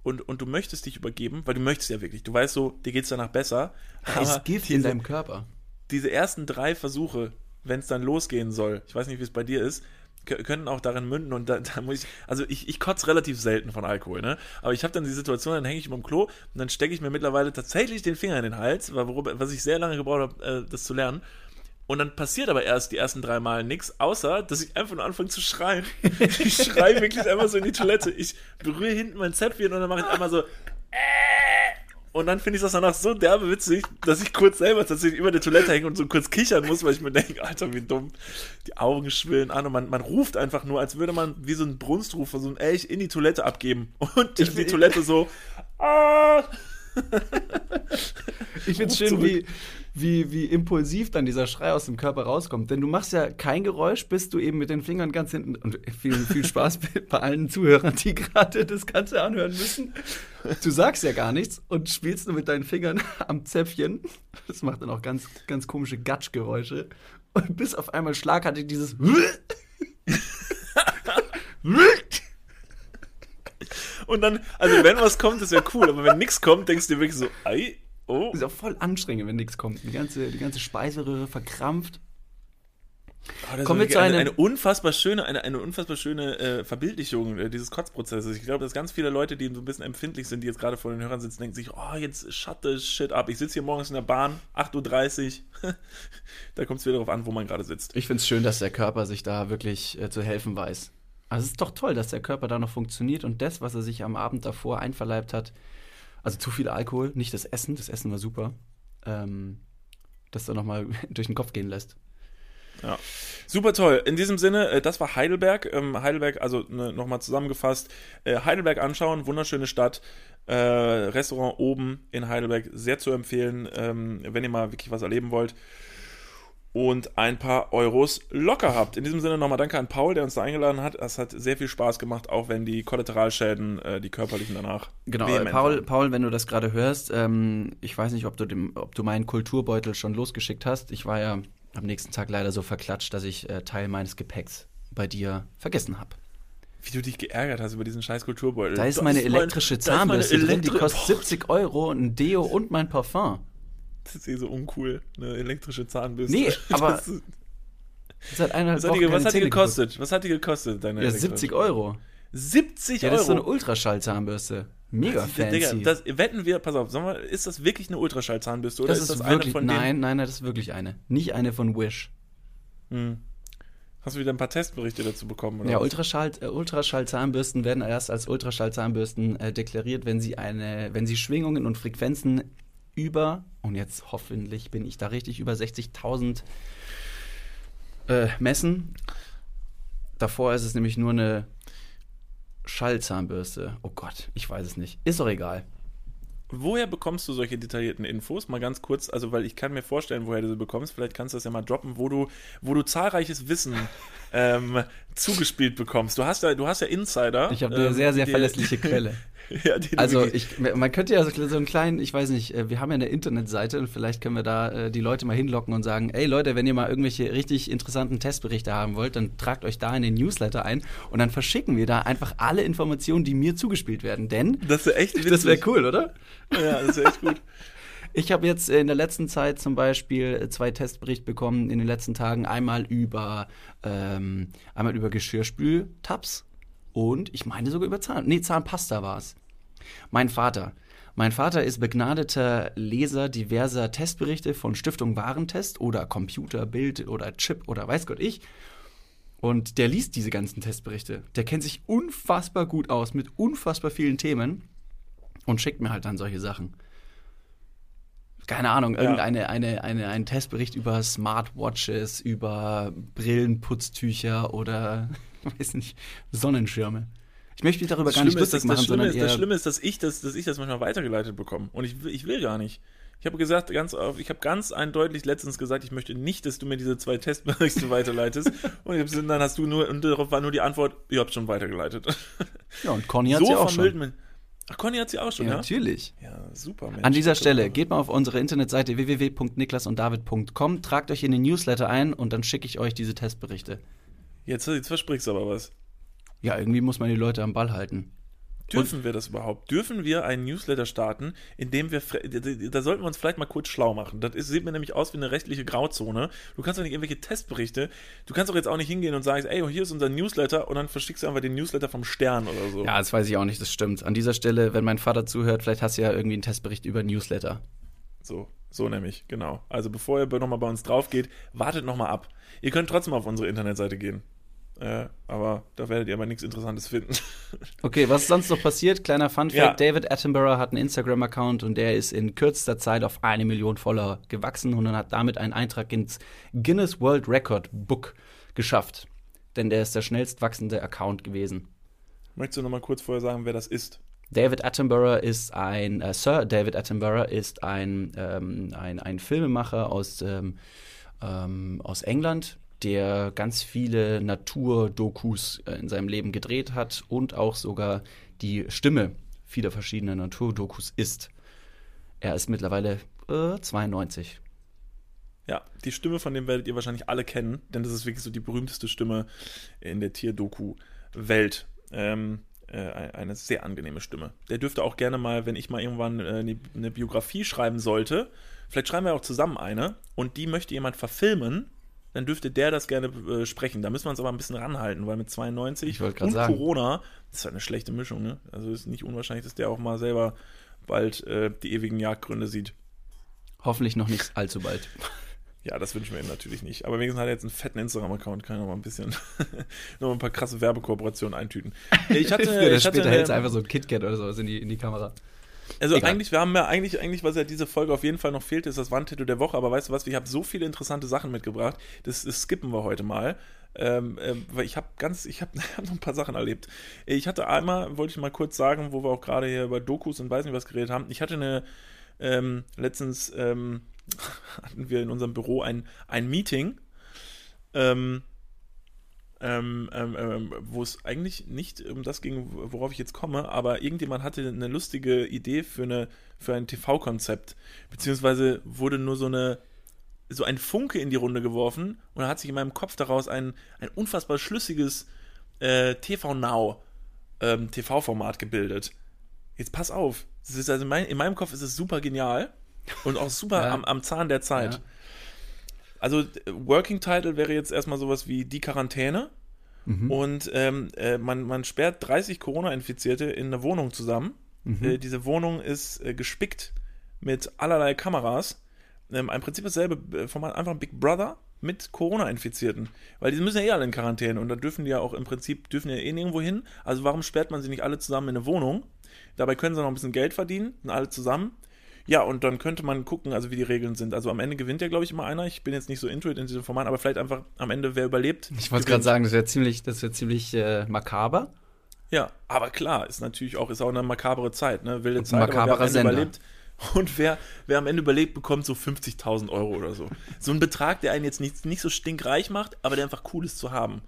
und, und du möchtest dich übergeben, weil du möchtest ja wirklich. Du weißt so, dir geht's danach besser. Ist Gift in diese, deinem Körper. diese ersten drei Versuche, wenn es dann losgehen soll, ich weiß nicht, wie es bei dir ist, können auch darin münden und da, da muss ich, also ich, ich kotze relativ selten von Alkohol, ne? Aber ich habe dann die Situation, dann hänge ich im Klo und dann stecke ich mir mittlerweile tatsächlich den Finger in den Hals, was ich sehr lange gebraucht habe, äh, das zu lernen. Und dann passiert aber erst die ersten drei Mal nichts, außer dass ich einfach nur anfange zu schreien. Ich schreie wirklich einfach so in die Toilette. Ich berühre hinten mein Zäpfchen und dann mache ich einmal so. "Äh." Und dann finde ich das danach so derbe witzig, dass ich kurz selber tatsächlich über der Toilette hänge und so kurz kichern muss, weil ich mir denke, Alter, wie dumm. Die Augen schwillen an und man, man ruft einfach nur, als würde man wie so ein Brunstrufer, so ein Elch in die Toilette abgeben. Und die, die Toilette so. Ah! Ich finde es schön, zurück. wie, wie, wie impulsiv dann dieser Schrei aus dem Körper rauskommt. Denn du machst ja kein Geräusch, bis du eben mit den Fingern ganz hinten. Und viel, viel Spaß bei allen Zuhörern, die gerade das Ganze anhören müssen. Du sagst ja gar nichts und spielst nur mit deinen Fingern am Zäpfchen. Das macht dann auch ganz, ganz komische Gatschgeräusche. Und bis auf einmal schlagartig dieses. Und dann, also wenn was kommt, das wäre cool, aber wenn nichts kommt, denkst du dir wirklich so, ei, oh. ist auch voll anstrengend, wenn nichts kommt. Die ganze, die ganze Speiseröhre verkrampft. Oh, Kommen wir zu eine, einem- eine unfassbar schöne, eine, eine unfassbar schöne äh, Verbildlichung äh, dieses Kotzprozesses. Ich glaube, dass ganz viele Leute, die so ein bisschen empfindlich sind, die jetzt gerade vor den Hörern sitzen, denken sich, oh, jetzt shut the shit up. Ich sitze hier morgens in der Bahn, 8.30 Uhr. da kommt es wieder darauf an, wo man gerade sitzt. Ich finde es schön, dass der Körper sich da wirklich äh, zu helfen weiß. Also es ist doch toll, dass der Körper da noch funktioniert und das, was er sich am Abend davor einverleibt hat, also zu viel Alkohol, nicht das Essen, das Essen war super, ähm, das da nochmal durch den Kopf gehen lässt. Ja. Super toll. In diesem Sinne, äh, das war Heidelberg. Ähm, Heidelberg, also ne, nochmal zusammengefasst, äh, Heidelberg anschauen, wunderschöne Stadt. Äh, Restaurant oben in Heidelberg, sehr zu empfehlen, ähm, wenn ihr mal wirklich was erleben wollt. Und ein paar Euros locker habt. In diesem Sinne nochmal danke an Paul, der uns da eingeladen hat. Es hat sehr viel Spaß gemacht, auch wenn die Kollateralschäden, äh, die körperlichen danach. Genau, Paul, waren. Paul, wenn du das gerade hörst, ähm, ich weiß nicht, ob du, dem, ob du meinen Kulturbeutel schon losgeschickt hast. Ich war ja am nächsten Tag leider so verklatscht, dass ich äh, Teil meines Gepäcks bei dir vergessen habe. Wie du dich geärgert hast über diesen scheiß Kulturbeutel. Da ist Das meine mein- elektrische Zahnbürste drin, die kostet Boah, 70 Euro, ein Deo und mein Parfum. Das ist eh so uncool, eine elektrische Zahnbürste. Nee, aber eineinhalb Was hat, die, was hat die gekostet? Was hat die gekostet, deine Ja, elektrische? 70 Euro. 70 Ja, Euro? das ist so eine Ultraschallzahnbürste. Mega fancy. Digga, das, wetten wir, pass auf, sagen wir, ist das wirklich eine Ultraschallzahnbürste oder das ist, ist, das wirklich, eine von nein, nein, nein, das ist wirklich eine. Nicht eine von Wish. denen? Hm. Hast du wieder ein paar Testberichte dazu bekommen? Oder Ja? Ultraschall, äh, Ultraschallzahnbürsten werden erst als Ultraschallzahnbürsten äh, deklariert, wenn sie eine, wenn sie Schwingungen und Frequenzen über, und jetzt hoffentlich bin ich da richtig, über 60.000 äh, messen. Davor ist es nämlich nur eine Schallzahnbürste. Oh Gott, ich weiß es nicht. Ist doch egal. Woher bekommst du solche detaillierten Infos? Mal ganz kurz, also weil ich kann mir vorstellen, woher du sie bekommst. Vielleicht kannst du das ja mal droppen, wo du, wo du zahlreiches Wissen ähm, zugespielt bekommst. Du hast ja, du hast ja Insider. Ich habe eine ähm, sehr, sehr verlässliche Quelle. ja, also ich, man könnte ja so, so einen kleinen, ich weiß nicht, äh, wir haben ja eine Internetseite und vielleicht können wir da äh, die Leute mal hinlocken und sagen, ey Leute, wenn ihr mal irgendwelche richtig interessanten Testberichte haben wollt, dann tragt euch da in den Newsletter ein und dann verschicken wir da einfach alle Informationen, die mir zugespielt werden. Denn das wäre echt witzig. Das wäre cool, oder? Ja, das wäre echt gut. Ich habe jetzt in der letzten Zeit zum Beispiel zwei Testberichte bekommen in den letzten Tagen. Einmal über, ähm, einmal über Geschirrspültabs und ich meine sogar über Zahn. Nee, Zahnpasta war es. Mein Vater. Mein Vater ist begnadeter Leser diverser Testberichte von Stiftung Warentest oder Computer, Bild oder Chip oder weiß Gott ich. Und der liest diese ganzen Testberichte. Der kennt sich unfassbar gut aus mit unfassbar vielen Themen und schickt mir halt dann solche Sachen keine Ahnung, irgendeine ja. eine, eine, einen Testbericht über Smartwatches, über Brillenputztücher oder weiß nicht, Sonnenschirme. Ich möchte mich darüber das gar nicht lustig ist, machen, das Schlimme ist, Das Schlimme ist, dass ich das, dass ich das manchmal weitergeleitet bekomme. Und ich, ich will gar nicht. Ich habe gesagt, ganz auf, ich habe ganz eindeutig letztens gesagt, ich möchte nicht, dass du mir diese zwei Testberichte weiterleitest. Und dann hast du nur, und darauf war nur die Antwort, ihr habt schon weitergeleitet. Ja, und Conny hat so ja auch schon. Man, Ach, Conny hat sie auch schon, ja? ja? Natürlich. Ja, super. Mensch. An dieser Stelle, geht mal auf unsere Internetseite www.niklasunddavid.com, tragt euch in den Newsletter ein und dann schicke ich euch diese Testberichte. Jetzt, jetzt versprichst du aber was. Ja, irgendwie muss man die Leute am Ball halten. Dürfen und wir das überhaupt? Dürfen wir einen Newsletter starten, in dem wir, da sollten wir uns vielleicht mal kurz schlau machen. Das ist, sieht mir nämlich aus wie eine rechtliche Grauzone. Du kannst doch nicht irgendwelche Testberichte, du kannst doch jetzt auch nicht hingehen und sagen, ey, hier ist unser Newsletter und dann verschickst du einfach den Newsletter vom Stern oder so. Ja, das weiß ich auch nicht, das stimmt. An dieser Stelle, wenn mein Vater zuhört, vielleicht hast du ja irgendwie einen Testbericht über Newsletter. So, so nämlich, genau. Also bevor ihr nochmal bei uns drauf geht, wartet nochmal ab. Ihr könnt trotzdem auf unsere Internetseite gehen. Äh, aber da werdet ihr aber nichts Interessantes finden. Okay, was ist sonst noch passiert? Kleiner Funfact: ja. David Attenborough hat einen Instagram-Account und der ist in kürzester Zeit auf eine Million Follower gewachsen und hat damit einen Eintrag ins Guinness World Record Book geschafft. Denn der ist der schnellst wachsende Account gewesen. Möchtest du noch mal kurz vorher sagen, wer das ist? David Attenborough ist ein, äh, Sir David Attenborough ist ein, ähm, ein, ein Filmemacher aus, ähm, ähm, aus England, der ganz viele Naturdokus äh, in seinem Leben gedreht hat und auch sogar die Stimme vieler verschiedener Naturdokus ist. Er ist mittlerweile äh, 92. Ja, die Stimme von dem werdet ihr wahrscheinlich alle kennen, denn das ist wirklich so die berühmteste Stimme in der Tierdoku-Welt. Ähm, äh, eine sehr angenehme Stimme. Der dürfte auch gerne mal, wenn ich mal irgendwann äh, eine Biografie schreiben sollte, vielleicht schreiben wir auch zusammen eine und die möchte jemand verfilmen dann dürfte der das gerne äh, sprechen. Da müssen wir uns aber ein bisschen ranhalten, weil mit 92 und sagen. Corona, das ist halt eine schlechte Mischung. Ne? Also ist nicht unwahrscheinlich, dass der auch mal selber bald äh, die ewigen Jagdgründe sieht. Hoffentlich noch nicht allzu bald. Ja, das wünschen wir ihm natürlich nicht. Aber wenigstens hat er jetzt einen fetten Instagram-Account, kann er noch mal ein bisschen, noch mal ein paar krasse Werbekooperationen eintüten. Ich hatte, ich hatte später hältst einfach so ein KitKat oder sowas in die, in die Kamera. Also Egal. eigentlich, wir haben ja eigentlich, eigentlich, was ja diese Folge auf jeden Fall noch fehlt, ist das Wandtattoo der Woche. Aber weißt du was, ich habe so viele interessante Sachen mitgebracht, das, das skippen wir heute mal. Ähm, äh, weil ich habe ganz, ich habe hab noch ein paar Sachen erlebt. Ich hatte einmal, wollte ich mal kurz sagen, wo wir auch gerade hier über Dokus und weiß nicht was geredet haben. Ich hatte eine, ähm, letztens ähm, hatten wir in unserem Büro ein, ein Meeting. Ähm, ähm, ähm, ähm, wo es eigentlich nicht um das ging, worauf ich jetzt komme, aber irgendjemand hatte eine lustige Idee für, eine, für ein TV-Konzept, beziehungsweise wurde nur so eine so ein Funke in die Runde geworfen und da hat sich in meinem Kopf daraus ein, ein unfassbar schlüssiges äh, TV-Now ähm, TV-Format gebildet. Jetzt pass auf, also in, mein, in meinem Kopf ist es super genial und auch super ja. am, am, Zahn der Zeit. Ja. Also Working Title wäre jetzt erstmal sowas wie die Quarantäne. Mhm. Und ähm, äh, man, man sperrt 30 Corona-Infizierte in eine Wohnung zusammen. Mhm. Äh, diese Wohnung ist äh, gespickt mit allerlei Kameras. Ähm, Im Prinzip dasselbe äh, Format, einfach ein Big Brother mit Corona-Infizierten. Weil die müssen ja eh alle in Quarantäne und da dürfen die ja auch im Prinzip, dürfen ja eh nirgendwo hin. Also warum sperrt man sie nicht alle zusammen in eine Wohnung? Dabei können sie noch ein bisschen Geld verdienen, sind alle zusammen. Ja, und dann könnte man gucken, also wie die Regeln sind. Also am Ende gewinnt ja, glaube ich, immer einer. Ich bin jetzt nicht so into it in diesem Format, aber vielleicht einfach am Ende, wer überlebt. Ich wollte gerade sagen, das wäre ziemlich, das wäre ziemlich äh, makaber. Ja, aber klar, ist natürlich auch, ist auch eine makabere Zeit, ne? Wilde Zeit, makaberer aber Sender. überlebt. Und wer, wer am Ende überlebt, bekommt so 50.000 Euro oder so. So ein Betrag, der einen jetzt nicht, nicht so stinkreich macht, aber der einfach cool ist zu haben.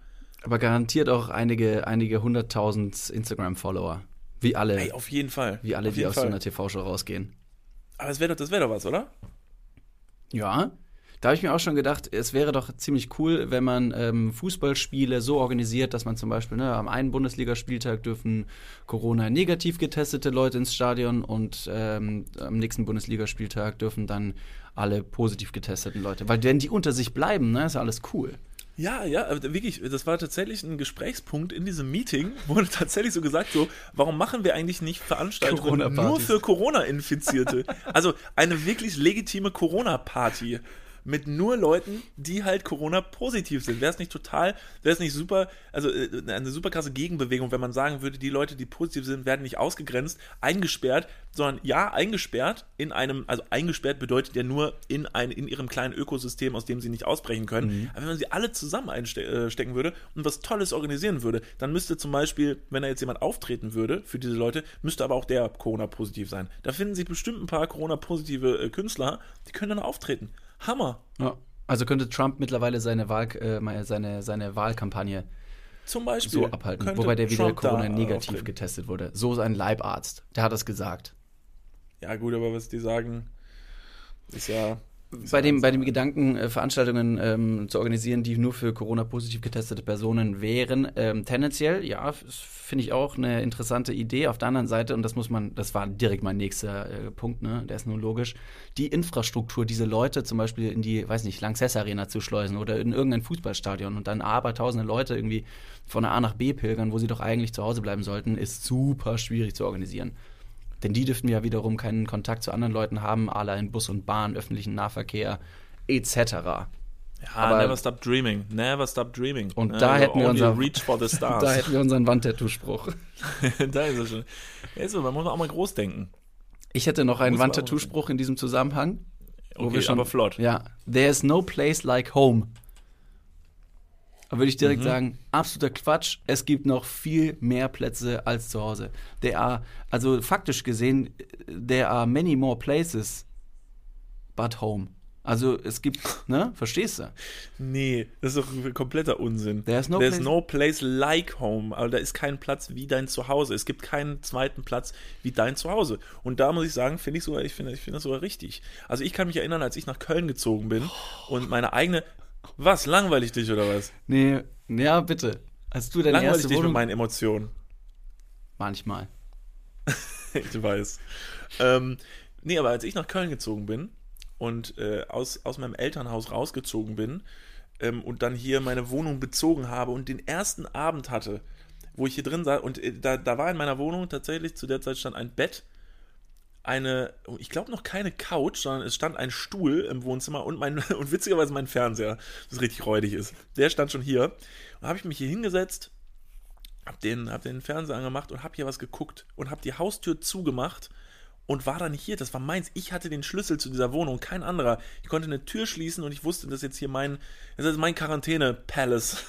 Aber garantiert auch einige, einige hunderttausend Instagram-Follower. Wie alle. Ey, auf jeden Fall. Wie alle, auf die aus Fall. so einer TV-Show rausgehen. Aber das wäre doch, wär doch was, oder? Ja. Da habe ich mir auch schon gedacht, es wäre doch ziemlich cool, wenn man ähm, Fußballspiele so organisiert, dass man zum Beispiel ne, am einen Bundesligaspieltag dürfen Corona-negativ getestete Leute ins Stadion und ähm, am nächsten Bundesligaspieltag dürfen dann alle positiv getesteten Leute. Weil wenn die unter sich bleiben, ne, ist alles cool. Ja, ja, wirklich, das war tatsächlich ein Gesprächspunkt in diesem Meeting, wurde tatsächlich so gesagt, so, warum machen wir eigentlich nicht Veranstaltungen nur für Corona-Infizierte? also eine wirklich legitime Corona-Party mit nur Leuten, die halt Corona-positiv sind. Wäre es nicht total, wäre es nicht super, also äh, eine super krasse Gegenbewegung, wenn man sagen würde, die Leute, die positiv sind, werden nicht ausgegrenzt, eingesperrt, sondern ja, eingesperrt in einem, also eingesperrt bedeutet ja nur in, ein, in ihrem kleinen Ökosystem, aus dem sie nicht ausbrechen können. Mhm. Aber wenn man sie alle zusammen einstecken äh, würde und was Tolles organisieren würde, dann müsste zum Beispiel, wenn da jetzt jemand auftreten würde für diese Leute, müsste aber auch der Corona-positiv sein. Da finden sich bestimmt ein paar Corona-positive äh, Künstler, die können dann auftreten. Hammer. Ja. Also könnte Trump mittlerweile seine, Wahl, äh, seine, seine Wahlkampagne zum Beispiel so abhalten, wobei der wieder Corona negativ getestet wurde. So ein Leibarzt, der hat das gesagt. Ja gut, aber was die sagen, ist ja bei dem, bei dem Gedanken, äh, Veranstaltungen ähm, zu organisieren, die nur für Corona positiv getestete Personen wären, ähm, tendenziell, ja, finde ich auch eine interessante Idee. Auf der anderen Seite, und das muss man, das war direkt mein nächster äh, Punkt, ne, der ist nur logisch, die Infrastruktur, diese Leute zum Beispiel in die, weiß nicht, Lanxess Arena zu schleusen oder in irgendein Fußballstadion und dann aber tausende Leute irgendwie von A nach B pilgern, wo sie doch eigentlich zu Hause bleiben sollten, ist super schwierig zu organisieren. Denn die dürften ja wiederum keinen Kontakt zu anderen Leuten haben, alle in Bus und Bahn, öffentlichen Nahverkehr etc. Ja, Aber never stop dreaming, never stop dreaming. Und ne? da, hätten wir unser, reach for the stars. da hätten wir unseren Wandtattoo-Spruch. da ist er schon. Ja, so, man muss auch mal groß denken. Ich hätte noch einen Wandtattoo-Spruch in diesem Zusammenhang. Okay, wir schon, aber flott. Ja, there's no place like home. Würde ich direkt mhm. sagen, absoluter Quatsch. Es gibt noch viel mehr Plätze als zu Hause. There are, also faktisch gesehen, there are many more places but home. Also es gibt, ne? Verstehst du? Nee, das ist doch kompletter Unsinn. There's no, There's place, no place like home. Aber da ist kein Platz wie dein Zuhause. Es gibt keinen zweiten Platz wie dein Zuhause. Und da muss ich sagen, finde ich sogar, ich finde ich finde das sogar richtig. Also ich kann mich erinnern, als ich nach Köln gezogen bin und meine eigene, was? Langweilig dich oder was? Nee, ja, bitte. Als du deine Langweilig erste dich Wohnung... mit meinen Emotionen. Manchmal. ich weiß. Ähm, nee, aber als ich nach Köln gezogen bin und äh, aus, aus meinem Elternhaus rausgezogen bin ähm, und dann hier meine Wohnung bezogen habe und den ersten Abend hatte, wo ich hier drin saß und äh, da, da war in meiner Wohnung tatsächlich zu der Zeit stand ein Bett eine, ich glaube noch keine Couch, sondern es stand ein Stuhl im Wohnzimmer und mein und witzigerweise mein Fernseher, das richtig räudig ist. Der stand schon hier. Und habe ich mich hier hingesetzt, hab den, hab den Fernseher angemacht und habe hier was geguckt und habe die Haustür zugemacht und war dann hier. Das war meins. Ich hatte den Schlüssel zu dieser Wohnung, kein anderer. Ich konnte eine Tür schließen und ich wusste, dass jetzt hier mein, das ist mein Quarantäne-Palace.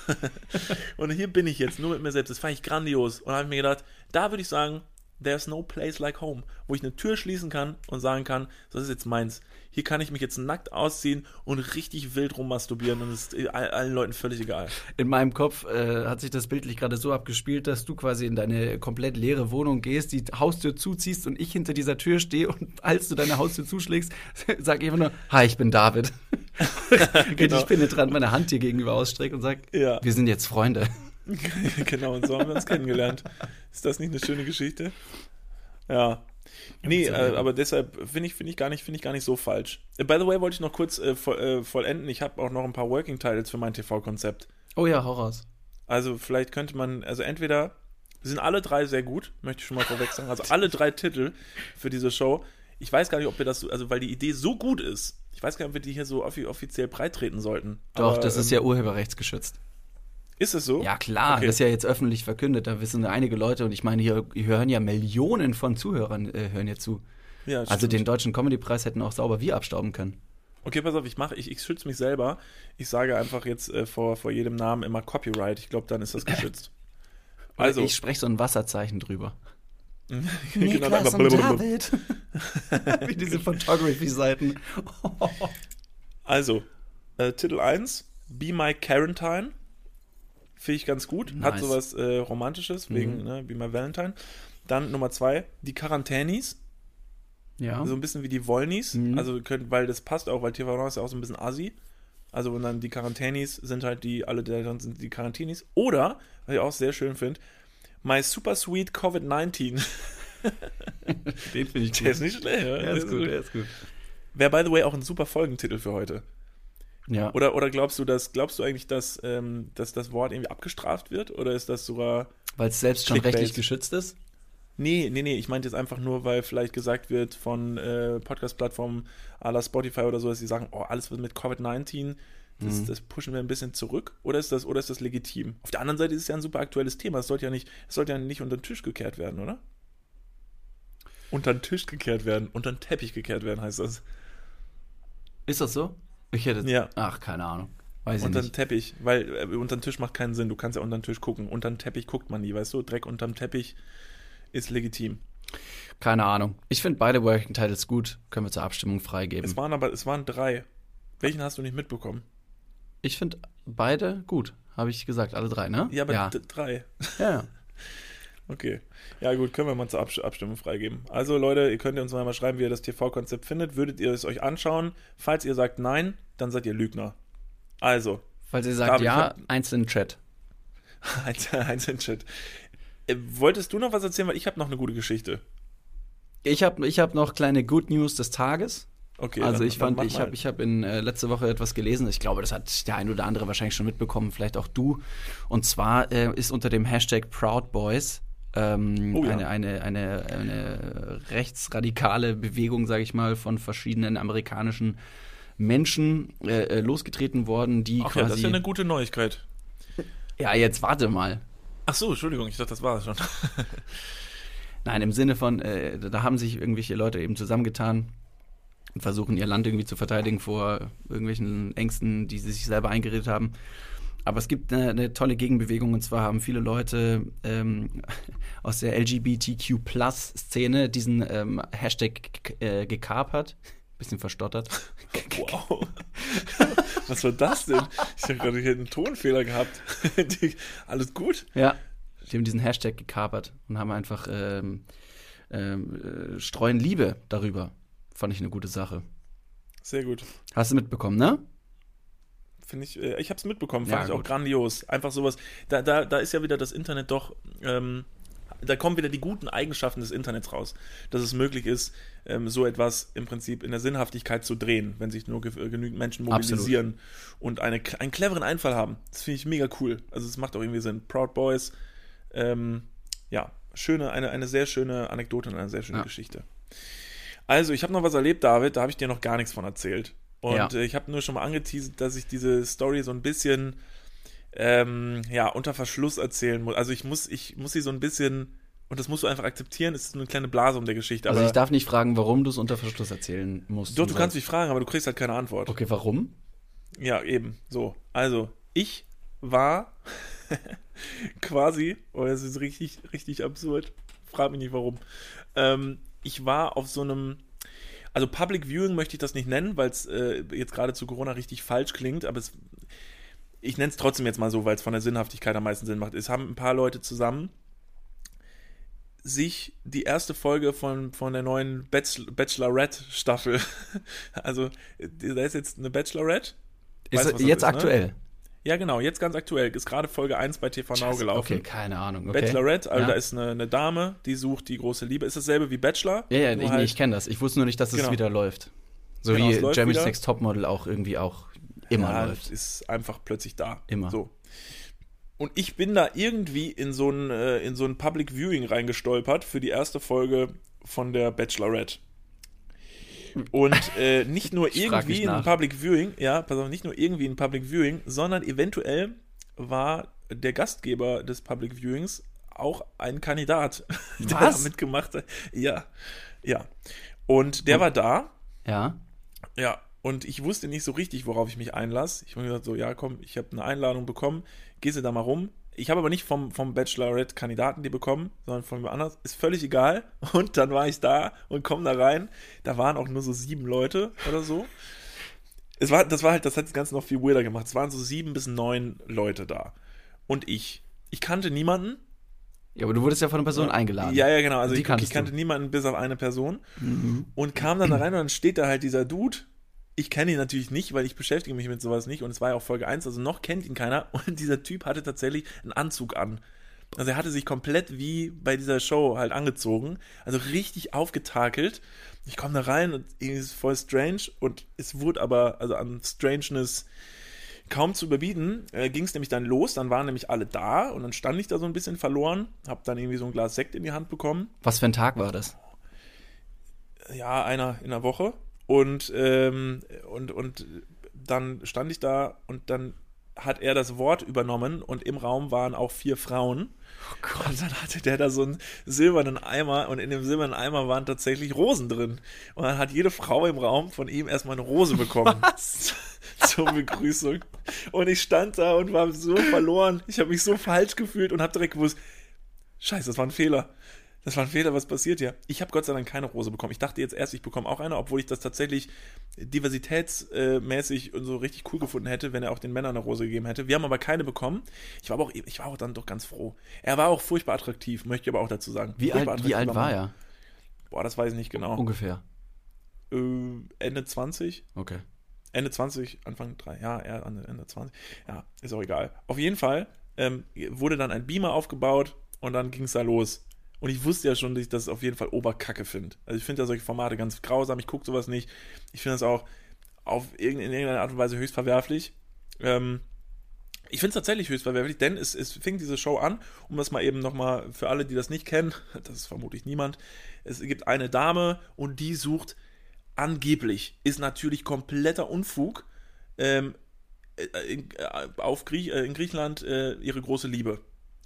und hier bin ich jetzt nur mit mir selbst. Das fand ich grandios. Und habe ich mir gedacht, da würde ich sagen, There's no place like home, wo ich eine Tür schließen kann und sagen kann, das ist jetzt meins. Hier kann ich mich jetzt nackt ausziehen und richtig wild rummasturbieren und es ist allen Leuten völlig egal. In meinem Kopf äh, hat sich das bildlich gerade so abgespielt, dass du quasi in deine komplett leere Wohnung gehst, die Haustür zuziehst und ich hinter dieser Tür stehe und als du deine Haustür zuschlägst, sag ich einfach nur, hi, ich bin David. genau. Ich penetrant meine Hand dir gegenüber ausstrecke und sag, ja. wir sind jetzt Freunde. genau, und so haben wir uns kennengelernt. Ist das nicht eine schöne Geschichte? Ja. Nee, äh, aber deshalb finde ich, find ich, gar nicht, find ich gar nicht so falsch. Äh, by the way, wollte ich noch kurz äh, voll, äh, vollenden. Ich habe auch noch ein paar Working Titles für mein TV-Konzept. Oh ja, hau raus. Also vielleicht könnte man, also entweder, sind alle drei sehr gut, möchte ich schon mal vorweg sagen. Also alle drei Titel für diese Show. Ich weiß gar nicht, ob wir das, so, also weil die Idee so gut ist, ich weiß gar nicht, ob wir die hier so offiziell breitreten sollten. Doch, aber, das ist ähm, ja urheberrechtsgeschützt. Ist es so? Ja, klar. Okay. Das ist ja jetzt öffentlich verkündet. Da wissen einige Leute und ich meine, hier, hier hören ja Millionen von Zuhörern äh, hören hier zu. Ja, also stimmt. den deutschen Comedy-Preis hätten auch sauber wir abstauben können. Okay, pass auf, ich mache, ich, ich schütze mich selber. Ich sage einfach jetzt äh, vor, vor jedem Namen immer Copyright. Ich glaube, dann ist das geschützt. Also. Ich spreche so ein Wasserzeichen drüber. genau, Niklas und David. Wie diese Photography-Seiten. also, äh, Titel 1, Be My Quarantine Finde ich ganz gut. Hat Nice. sowas äh, Romantisches, wegen, Mhm. ne, wie mal Valentine. Dann Nummer zwei, die Quarantänis. Ja. So ein bisschen wie die Wollnis. Mhm. Also, können, weil das passt auch, weil TV ist ja auch so ein bisschen assi. Also, und dann die Quarantänis sind halt die, alle der dann sind die Quarantänis. Oder, was ich auch sehr schön finde, My Super Sweet COVID-19. Den finde ich Der ist nicht schlecht, ja. Der ist gut, der ist gut. Wäre, by the way, auch ein super Folgentitel für heute. Ja. Oder, oder glaubst du, dass, glaubst du eigentlich, dass, ähm, dass das Wort irgendwie abgestraft wird? Oder ist das sogar. Weil es selbst schon Clickbait. rechtlich geschützt ist? Nee, nee, nee, ich meinte jetzt einfach nur, weil vielleicht gesagt wird von äh, Podcast-Plattformen à la Spotify oder so, dass sie sagen, oh, alles was mit Covid-19, das, Mhm. das pushen wir ein bisschen zurück. Oder ist, das, oder ist das legitim? Auf der anderen Seite ist es ja ein super aktuelles Thema. Es sollte ja nicht, es sollte ja nicht unter den Tisch gekehrt werden, oder? Unter den Tisch gekehrt werden, unter den Teppich gekehrt werden, heißt das. Ist das so? Ich hätte. Ja. Ach, keine Ahnung. Weiß Unter den. Teppich, weil äh, unter den Tisch macht keinen Sinn. Du kannst ja unter den Tisch gucken. Unter den Teppich guckt man nie, weißt du? Dreck unterm Teppich ist legitim. Keine Ahnung. Ich finde beide Working Titles gut. Können wir zur Abstimmung freigeben. Es waren aber, es waren drei. Welchen hast du nicht mitbekommen? Ich finde beide gut. Habe ich gesagt, alle drei, ne? Ja, aber ja. drei. ja. Okay. Ja, gut, können wir mal zur Abs Abstimmung freigeben. Also, Leute, ihr könnt uns mal schreiben, wie ihr das TV-Konzept findet. Würdet ihr es euch anschauen? Falls ihr sagt nein, dann seid ihr Lügner. Also, Falls ihr sagt ja, ich eins in den Chat. eins, in Chat. Äh, wolltest du noch was erzählen? Weil ich habe noch eine gute Geschichte. Ich habe ich hab noch kleine Good News des Tages. Okay. also dann- ich fand, ich habe ich hab in äh, letzte Woche etwas gelesen. Ich glaube, das hat der ein oder andere wahrscheinlich schon mitbekommen, vielleicht auch du. Und zwar äh, ist unter dem Hashtag Proud Boys ähm, Oh ja. eine, eine, eine, eine rechtsradikale Bewegung, sage ich mal, von verschiedenen amerikanischen Menschen äh, äh, losgetreten worden, die Ach ja, das ist quasi. ja eine gute Neuigkeit. ja, jetzt warte mal. Ach so, Entschuldigung, ich dachte, das war es schon. Nein, im Sinne von, äh, da haben sich irgendwelche Leute eben zusammengetan und versuchen ihr Land irgendwie zu verteidigen vor irgendwelchen Ängsten, die sie sich selber eingeredet haben. Aber es gibt eine, eine tolle Gegenbewegung und zwar haben viele Leute ähm, aus der LGBTQ-Plus-Szene diesen ähm, Hashtag äh, gekapert. Bisschen verstottert. Wow. Was war das denn? Ich habe gerade hier einen Tonfehler gehabt. Alles gut? Ja. Die haben diesen Hashtag gekapert und haben einfach ähm, ähm, äh, streuen Liebe darüber. Fand ich eine gute Sache. Sehr gut. Hast du mitbekommen, ne? Finde ich, äh, ich habe es mitbekommen, fand Ja, ich auch gut. grandios. Einfach sowas, da, da, da ist ja wieder das Internet doch, ähm, da kommen wieder die guten Eigenschaften des Internets raus. Dass es möglich ist, ähm, so etwas im Prinzip in der Sinnhaftigkeit zu drehen, wenn sich nur äh, genügend Menschen Absolut. mobilisieren und eine, einen cleveren Einfall haben. Das finde ich mega cool. Also es macht auch irgendwie Sinn. Proud Boys, ähm, ja, schöne, eine, eine sehr schöne Anekdote und eine sehr schöne Ja. Geschichte. Also, ich habe noch was erlebt, David, da habe ich dir noch gar nichts von erzählt. Und Ja. äh, ich habe nur schon mal angeteasert, dass ich diese Story so ein bisschen ähm, ja, unter Verschluss erzählen muss. Also ich muss, ich muss sie so ein bisschen, und das musst du einfach akzeptieren, es ist eine kleine Blase um der Geschichte. Also aber ich darf nicht fragen, warum du es unter Verschluss erzählen musst. doch, du kannst mich fragen, aber du kriegst halt keine Antwort. Okay, warum? Ja, eben. So. Also, ich war quasi, oh, das ist richtig, richtig absurd. Frag mich nicht warum. Ähm, ich war auf so einem, also Public Viewing möchte ich das nicht nennen, weil es äh, jetzt gerade zu Corona richtig falsch klingt, aber es, ich nenne es trotzdem jetzt mal so, weil es von der Sinnhaftigkeit am meisten Sinn macht. Es haben ein paar Leute zusammen sich die erste Folge von, von der neuen Bachelor Bachelorette-Staffel, also da ist jetzt eine Bachelorette, Ist Weißt das jetzt ist, ne? Ja, genau, jetzt ganz aktuell. Ist gerade Folge 1 bei TV Now Scheiße, gelaufen. Okay, keine Ahnung. Okay. Bachelorette, also Ja. da ist eine, eine Dame, die sucht die große Liebe. Ist dasselbe wie Bachelor? Ja, ja, ich, halt- nee, ich kenne das. Ich wusste nur nicht, dass es Genau. wieder läuft. So Genau, wie Jeremy's. Next Topmodel auch irgendwie auch immer ja, läuft. ist einfach plötzlich da. Immer. So. Und ich bin da irgendwie in so ein, äh, in so ein Public Viewing reingestolpert für die erste Folge von der Bachelorette. Und äh, nicht nur irgendwie nach. Public Viewing, ja, pass auf, nicht nur irgendwie ein Public Viewing, sondern eventuell war der Gastgeber des Public Viewings auch ein Kandidat, der da mitgemacht hat. Ja, ja. Und der Und- war da Ja. ja, und ich wusste nicht so richtig, worauf ich mich einlasse. Ich habe mir gesagt, so, ja, komm, ich habe eine Einladung bekommen, gehst du da mal rum. Ich habe aber nicht vom, vom Bachelorette-Kandidaten die bekommen, sondern von jemand anders. Ist völlig egal. Und dann war ich da und komme da rein. Da waren auch nur so sieben Leute oder so. Es war, das war halt, das hat das Ganze noch viel weirder gemacht. Es waren so sieben bis neun Leute da. und ich. Ich kannte niemanden. Ja, aber du wurdest ja von einer Person eingeladen. Ja, ja, genau. Also Die ich, ich kannte du. niemanden bis auf eine Person und kam dann da rein und dann steht da halt dieser Dude. Ich kenne ihn natürlich nicht, weil ich beschäftige mich mit sowas nicht und es war ja auch Folge 1, also noch kennt ihn keiner und dieser Typ hatte tatsächlich einen Anzug an. Also er hatte sich komplett wie bei dieser Show halt angezogen, also richtig aufgetakelt. Ich komme da rein und irgendwie ist es voll strange und es wurde aber, also an Strangeness kaum zu überbieten, äh, ging es nämlich dann los, dann waren nämlich alle da und dann stand ich da so ein bisschen verloren, hab dann irgendwie so ein Glas Sekt in die Hand bekommen Was für ein Tag war das? ja, einer in der Woche. Und, ähm, und, und dann stand ich da und dann hat er das Wort übernommen und im Raum waren auch vier Frauen. Oh Und dann hatte der da so einen silbernen Eimer und in dem silbernen Eimer waren tatsächlich Rosen drin. Und dann hat jede Frau im Raum von ihm erstmal eine Rose bekommen. Was? Zur Begrüßung. Und ich stand da und war so verloren. Ich habe mich so falsch gefühlt und habe direkt gewusst, scheiße, das war ein Fehler. Das war ein Fehler, was passiert hier? Ich habe Gott sei Dank keine Rose bekommen. Ich dachte jetzt erst, ich bekomme auch eine, obwohl ich das tatsächlich diversitätsmäßig und so richtig cool gefunden hätte, wenn er auch den Männern eine Rose gegeben hätte. Wir haben aber keine bekommen. Ich war aber auch, ich war auch dann doch ganz froh. Er war auch furchtbar attraktiv, möchte ich aber auch dazu sagen. Wie alt, wie alt war Mann. er? Boah, das weiß ich nicht genau. Ungefähr. Äh, Ende 20? Okay. Ende 20, Anfang 3, ja, er Ende 20. Ja, ist auch egal. Auf jeden Fall ähm, wurde dann ein Beamer aufgebaut und dann ging es da los. Und ich wusste ja schon, dass ich das auf jeden Fall Oberkacke finde. Also ich finde ja solche Formate ganz grausam, ich gucke sowas nicht. Ich finde das auch auf irgendeine, in irgendeiner Art und Weise höchst verwerflich. Ähm, ich finde es tatsächlich höchst verwerflich, denn es, es fing diese Show an, um das mal eben nochmal für alle, die das nicht kennen, das ist vermutlich niemand, es gibt eine Dame und die sucht angeblich, ist natürlich kompletter Unfug, ähm, äh, in, äh, auf Griech, äh, in Griechenland äh, ihre große Liebe.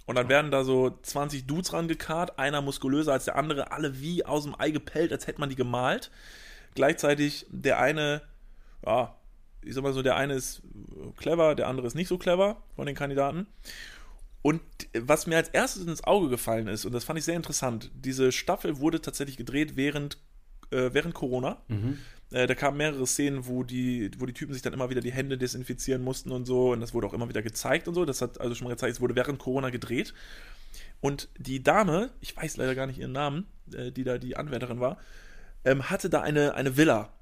Und dann werden da so 20 Dudes rangekarrt, einer muskulöser als der andere, alle wie aus dem Ei gepellt, als hätte man die gemalt. Gleichzeitig der eine, ja, ich sag mal so, der eine ist clever, der andere ist nicht so clever von den Kandidaten. Und was mir als erstes ins Auge gefallen ist, und das fand ich sehr interessant, diese Staffel wurde tatsächlich gedreht während, äh, während Corona. Äh, da kamen mehrere Szenen, wo die, wo die Typen sich dann immer wieder die Hände desinfizieren mussten und so. Und das wurde auch immer wieder gezeigt und so. Das hat also schon mal gezeigt, es wurde während Corona gedreht. Und die Dame, ich weiß leider gar nicht ihren Namen, äh, die da die Anwärterin war, ähm, hatte da eine, eine Villa,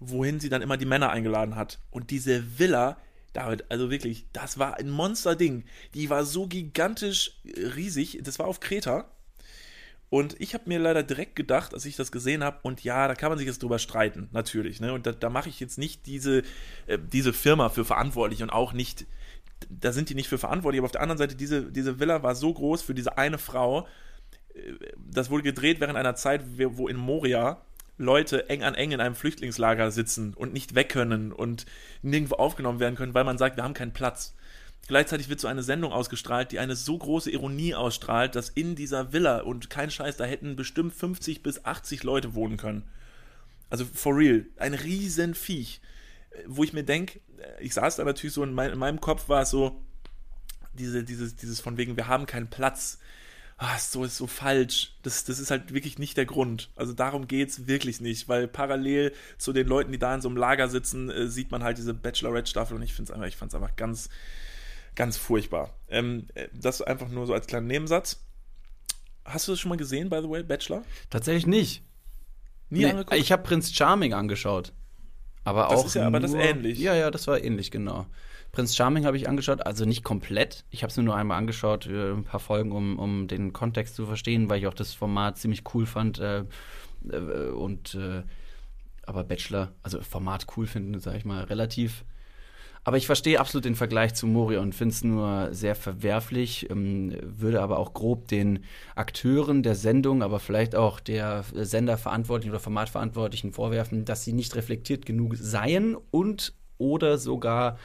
wohin sie dann immer die Männer eingeladen hat. Und diese Villa, David, also wirklich, das war ein Monsterding. Die war so gigantisch äh, riesig. Das war auf Kreta. Und ich habe mir leider direkt gedacht, als ich das gesehen habe, und ja, da kann man sich jetzt drüber streiten, natürlich. Ne? Und da, da mache ich jetzt nicht diese, äh, diese Firma für verantwortlich und auch nicht, da sind die nicht für verantwortlich, aber auf der anderen Seite, diese, diese Villa war so groß für diese eine Frau. Äh, Das wurde gedreht während einer Zeit, wo in Moria Leute eng an eng in einem Flüchtlingslager sitzen und nicht weg können und nirgendwo aufgenommen werden können, weil man sagt, wir haben keinen Platz. Gleichzeitig wird so eine Sendung ausgestrahlt, die eine so große Ironie ausstrahlt, dass in dieser Villa und kein Scheiß, da hätten bestimmt 50 bis 80 Leute wohnen können. Also for real, ein riesen Viech. Wo ich mir denke, ich saß da natürlich so, in, mein, in meinem Kopf war es so, diese, dieses, dieses von wegen, wir haben keinen Platz. Ah, ist so ist so falsch. Das, das ist halt wirklich nicht der Grund. Also darum geht's wirklich nicht, weil parallel zu den Leuten, die da in so einem Lager sitzen, äh, sieht man halt diese Bachelorette-Staffel und ich finde es einfach, ich fand es einfach ganz, ganz furchtbar. Ähm, äh, das einfach nur so als kleinen Nebensatz. Hast du das schon mal gesehen, by the way, Bachelor? Tatsächlich nicht. Nie Nee, angeguckt? ich habe Prinz Charming angeschaut. Aber Das auch ist ja aber das nur, ähnlich. Ja, ja, das war ähnlich, genau. Prinz Charming habe ich angeschaut, also nicht komplett. Ich habe es mir nur einmal angeschaut, äh, ein paar Folgen, um, um den Kontext zu verstehen, weil ich auch das Format ziemlich cool fand. Äh, äh, und äh, aber Bachelor, also Format cool finden, sage ich mal, relativ. Aber ich verstehe absolut den Vergleich zu Moria und finde es nur sehr verwerflich, ähm, würde aber auch grob den Akteuren der Sendung, aber vielleicht auch der Senderverantwortlichen oder Formatverantwortlichen vorwerfen, dass sie nicht reflektiert genug seien und oder sogar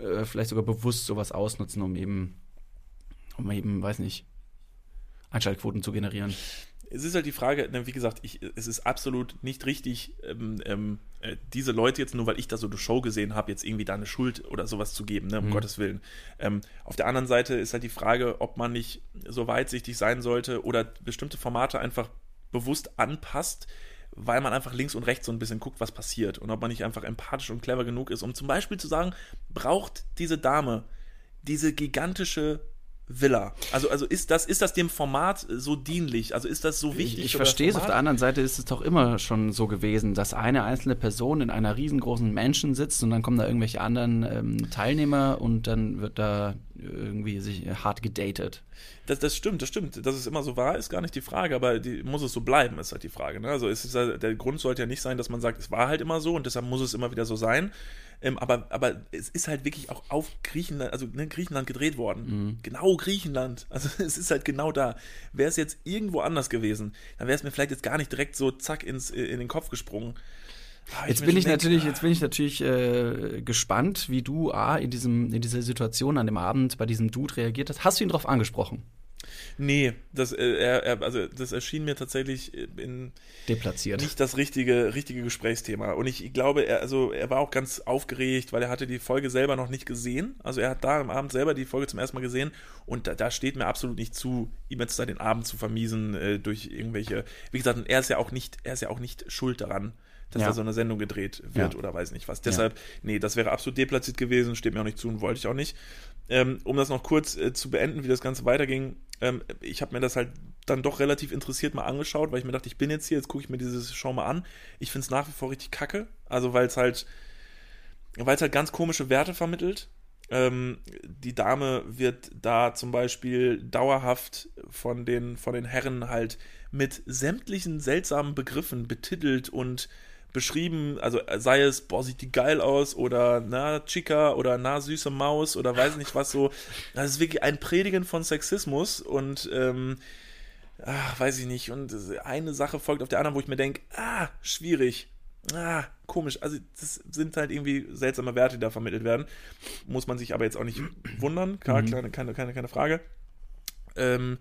äh, vielleicht sogar bewusst sowas ausnutzen, um eben, um eben, weiß nicht, Einschaltquoten zu generieren. Es ist halt die Frage, ne, wie gesagt, ich, es ist absolut nicht richtig, ähm, ähm, äh, diese Leute jetzt nur, weil ich da so eine Show gesehen habe, jetzt irgendwie da eine Schuld oder sowas zu geben, ne, um Mhm. Gottes Willen. Ähm, auf der anderen Seite ist halt die Frage, ob man nicht so weitsichtig sein sollte oder bestimmte Formate einfach bewusst anpasst, weil man einfach links und rechts so ein bisschen guckt, was passiert und ob man nicht einfach empathisch und clever genug ist, um zum Beispiel zu sagen, braucht diese Dame diese gigantische Villa? Also, also ist, das, ist das dem Format so dienlich? Also ist das so wichtig? Ich, ich verstehe es. Auf der anderen Seite ist es doch immer schon so gewesen, dass eine einzelne Person in einer riesengroßen Mansion sitzt und dann kommen da irgendwelche anderen ähm, Teilnehmer und dann wird da irgendwie sich hart gedatet. Das, das stimmt, das stimmt. Dass es immer so war, ist gar nicht die Frage, aber die, muss es so bleiben, ist halt die Frage. Ne? Also ist, der Grund sollte ja nicht sein, dass man sagt, es war halt immer so und deshalb muss es immer wieder so sein. Ähm, aber, aber es ist halt wirklich auch auf Griechenland, also ne, Griechenland gedreht worden. Mhm. Genau Griechenland. Also es ist halt genau da. Wäre es jetzt irgendwo anders gewesen, dann wäre es mir vielleicht jetzt gar nicht direkt so zack ins, in den Kopf gesprungen. Ah, jetzt, bin ich natürlich, jetzt bin ich natürlich äh, gespannt, wie du A, in, diesem, in dieser Situation an dem Abend bei diesem Dude reagiert hast. Hast du ihn darauf angesprochen? Nee, das, äh, er, also das erschien mir tatsächlich in deplatziert. Nicht das richtige, richtige Gesprächsthema. Und ich, ich glaube, er, also er war auch ganz aufgeregt, weil er hatte die Folge selber noch nicht gesehen. Also er hat da am Abend selber die Folge zum ersten Mal gesehen und da, da steht mir absolut nicht zu, ihm jetzt da den Abend zu vermiesen äh, durch irgendwelche. Wie gesagt, er ist ja auch nicht, er ist ja auch nicht schuld daran dass ja. da so eine Sendung gedreht wird ja. oder weiß nicht was. Deshalb, ja. nee, das wäre absolut deplatziert gewesen, steht mir auch nicht zu und wollte ich auch nicht. Ähm, um das noch kurz äh, zu beenden, wie das Ganze weiterging, ähm, ich habe mir das halt dann doch relativ interessiert mal angeschaut, weil ich mir dachte, ich bin jetzt hier, jetzt gucke ich mir diese Show mal an. Ich finde es nach wie vor richtig kacke, also weil es halt, weil es halt ganz komische Werte vermittelt. Ähm, die Dame wird da zum Beispiel dauerhaft von den, von den Herren halt mit sämtlichen seltsamen Begriffen betitelt und beschrieben, also sei es, boah, sieht die geil aus oder na, Chica oder na, süße Maus oder weiß nicht was so. Das ist wirklich ein Predigen von Sexismus und ähm, ach, weiß ich nicht. Und eine Sache folgt auf der anderen, wo ich mir denke, ah, schwierig. Ah, komisch. Also, das sind halt irgendwie seltsame Werte, die da vermittelt werden. Muss man sich aber jetzt auch nicht wundern. Klar, mhm. keine, keine, keine, keine Frage. Ähm,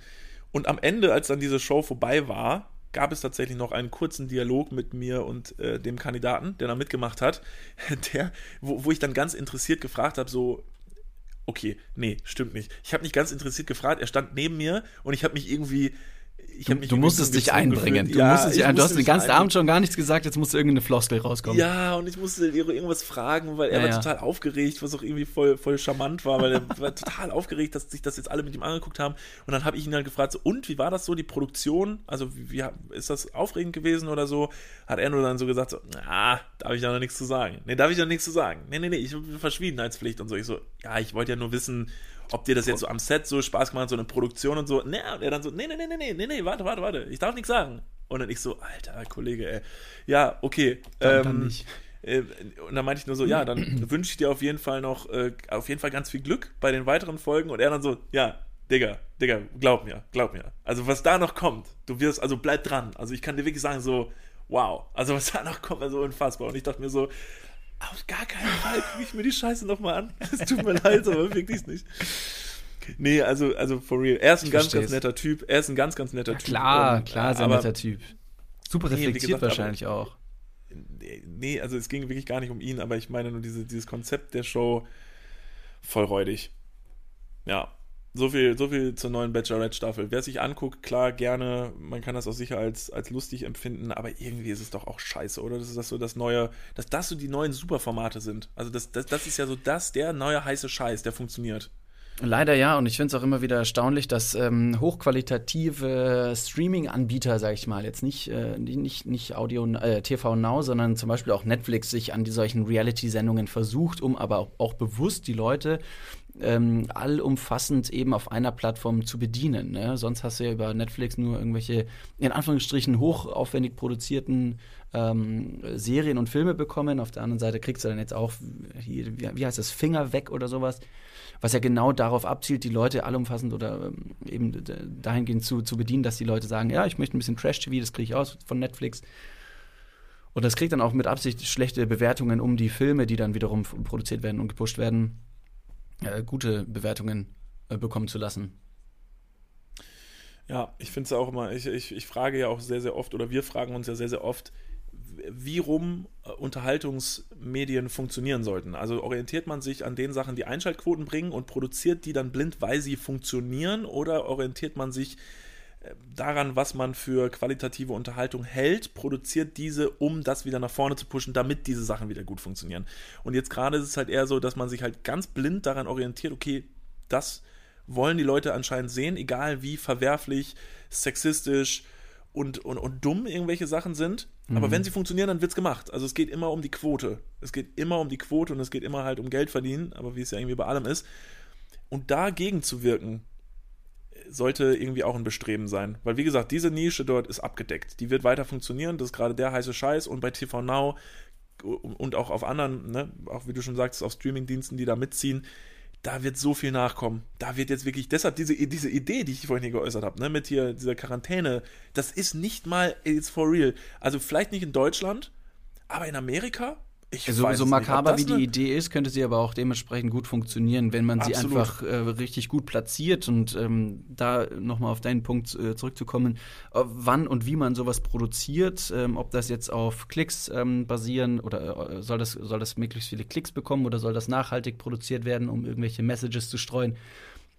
und am Ende, als dann diese Show vorbei war, gab es tatsächlich noch einen kurzen Dialog mit mir und äh, dem Kandidaten, der da mitgemacht hat, der, wo, wo ich dann ganz interessiert gefragt habe, so, okay, nee, stimmt nicht. Ich habe nicht ganz interessiert gefragt, er stand neben mir und ich habe mich irgendwie du, du musstest dich einbringen. Du, ja, musstest dich ein, du hast den ganzen Abend schon gar nichts gesagt, jetzt musste irgendeine Floskel rauskommen. Ja, und ich musste irgendwas fragen, weil er ja, war ja. total aufgeregt, was auch irgendwie voll, voll charmant war, weil er war total aufgeregt, dass sich das jetzt alle mit ihm angeguckt haben. Und dann habe ich ihn halt gefragt, so, und wie war das so, die Produktion? Also, wie, wie, ist das aufregend gewesen oder so? Hat er nur dann so gesagt, so, ah, darf ich da noch nichts zu sagen? Nee, darf ich da nichts zu sagen? Nee, nee, nee, ich habe Verschwiegenheitspflicht und so. Ich so, ja, ich wollte ja nur wissen, ob dir das jetzt so am Set so Spaß gemacht hat, so eine Produktion und so. Nee, und er dann so, nee, nee, nee, nee, nee, nee, warte, warte, warte, ich darf nichts sagen. Und dann ich so, alter Kollege, ey. Ja, okay. Dann, ähm, dann nicht. Äh, und dann meinte ich nur so, ja, dann wünsche ich dir auf jeden Fall noch, äh, auf jeden Fall ganz viel Glück bei den weiteren Folgen. Und er dann so, ja, Digga, Digga, glaub mir, glaub mir. Also was da noch kommt, du wirst, also bleib dran. Also ich kann dir wirklich sagen, so, wow. Also was da noch kommt, also unfassbar. Und ich dachte mir so, auf gar keinen Fall gucke ich mir die Scheiße nochmal an. Es tut mir leid, aber wirklich nicht. Nee, also, also for real. Er ist ein ich ganz, ganz netter Typ. Er ist ein ganz, ganz netter ja, Typ. Klar, und, klar, sehr aber, netter Typ. Super reflektiert nee, gesagt, wahrscheinlich aber, auch. Nee, also es ging wirklich gar nicht um ihn, aber ich meine nur diese, dieses Konzept der Show voll räudig. Ja, so viel, so viel zur neuen Bachelorette-Staffel. Wer sich anguckt, klar, gerne. Man kann das auch sicher als, als lustig empfinden, aber irgendwie ist es doch auch scheiße, oder? Das ist das so das neue, dass das so die neuen Superformate sind. Also das, das, das ist ja so das, der neue heiße Scheiß, der funktioniert. Leider ja, und ich finde es auch immer wieder erstaunlich, dass ähm, hochqualitative Streaming-Anbieter, sag ich mal, jetzt nicht, äh, nicht, nicht Audio, äh, TV Now, sondern zum Beispiel auch Netflix sich an die solchen Reality-Sendungen versucht, um aber auch, auch bewusst die Leute ähm, allumfassend eben auf einer Plattform zu bedienen. Ne? Sonst hast du ja über Netflix nur irgendwelche, in Anführungsstrichen, hochaufwendig produzierten ähm, Serien und Filme bekommen. Auf der anderen Seite kriegst du dann jetzt auch, hier, wie, wie heißt das, Finger weg oder sowas was ja genau darauf abzielt, die Leute allumfassend oder ähm, eben dahingehend zu, zu bedienen, dass die Leute sagen, ja, ich möchte ein bisschen Trash-TV, das kriege ich aus von Netflix. Und das kriegt dann auch mit Absicht schlechte Bewertungen, um die Filme, die dann wiederum produziert werden und gepusht werden, äh, gute Bewertungen äh, bekommen zu lassen. Ja, ich finde es auch immer, ich, ich, ich frage ja auch sehr, sehr oft, oder wir fragen uns ja sehr, sehr oft, wie rum äh, Unterhaltungsmedien funktionieren sollten. Also orientiert man sich an den Sachen, die Einschaltquoten bringen und produziert die dann blind, weil sie funktionieren, oder orientiert man sich äh, daran, was man für qualitative Unterhaltung hält, produziert diese, um das wieder nach vorne zu pushen, damit diese Sachen wieder gut funktionieren. Und jetzt gerade ist es halt eher so, dass man sich halt ganz blind daran orientiert, okay, das wollen die Leute anscheinend sehen, egal wie verwerflich, sexistisch und, und, und dumm irgendwelche Sachen sind. Mhm. Aber wenn sie funktionieren, dann wird es gemacht. Also es geht immer um die Quote. Es geht immer um die Quote und es geht immer halt um Geld verdienen, aber wie es ja irgendwie bei allem ist. Und dagegen zu wirken, sollte irgendwie auch ein Bestreben sein. Weil, wie gesagt, diese Nische dort ist abgedeckt. Die wird weiter funktionieren. Das ist gerade der heiße Scheiß. Und bei TV Now und auch auf anderen, ne, auch wie du schon sagst, auf Streamingdiensten, die da mitziehen, da wird so viel nachkommen. Da wird jetzt wirklich, deshalb diese, diese Idee, die ich vorhin hier geäußert habe, ne, mit hier dieser Quarantäne, das ist nicht mal, it's for real. Also vielleicht nicht in Deutschland, aber in Amerika, ich also, so makaber wie die Idee ist, könnte sie aber auch dementsprechend gut funktionieren, wenn man Absolut. sie einfach äh, richtig gut platziert. Und ähm, da nochmal auf deinen Punkt äh, zurückzukommen, äh, wann und wie man sowas produziert, ähm, ob das jetzt auf Klicks ähm, basieren oder äh, soll, das, soll das möglichst viele Klicks bekommen oder soll das nachhaltig produziert werden, um irgendwelche Messages zu streuen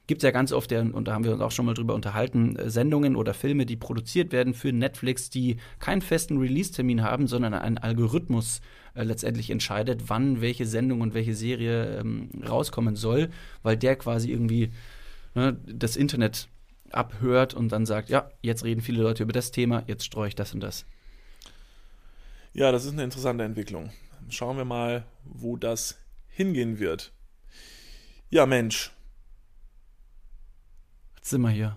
gibt es ja ganz oft, und da haben wir uns auch schon mal drüber unterhalten, äh, Sendungen oder Filme, die produziert werden für Netflix, die keinen festen Release-Termin haben, sondern ein Algorithmus äh, letztendlich entscheidet, wann welche Sendung und welche Serie ähm, rauskommen soll, weil der quasi irgendwie ne, das Internet abhört und dann sagt, ja, jetzt reden viele Leute über das Thema, jetzt streue ich das und das. Ja, das ist eine interessante Entwicklung. Schauen wir mal, wo das hingehen wird. Ja, Mensch, Jetzt sind wir hier.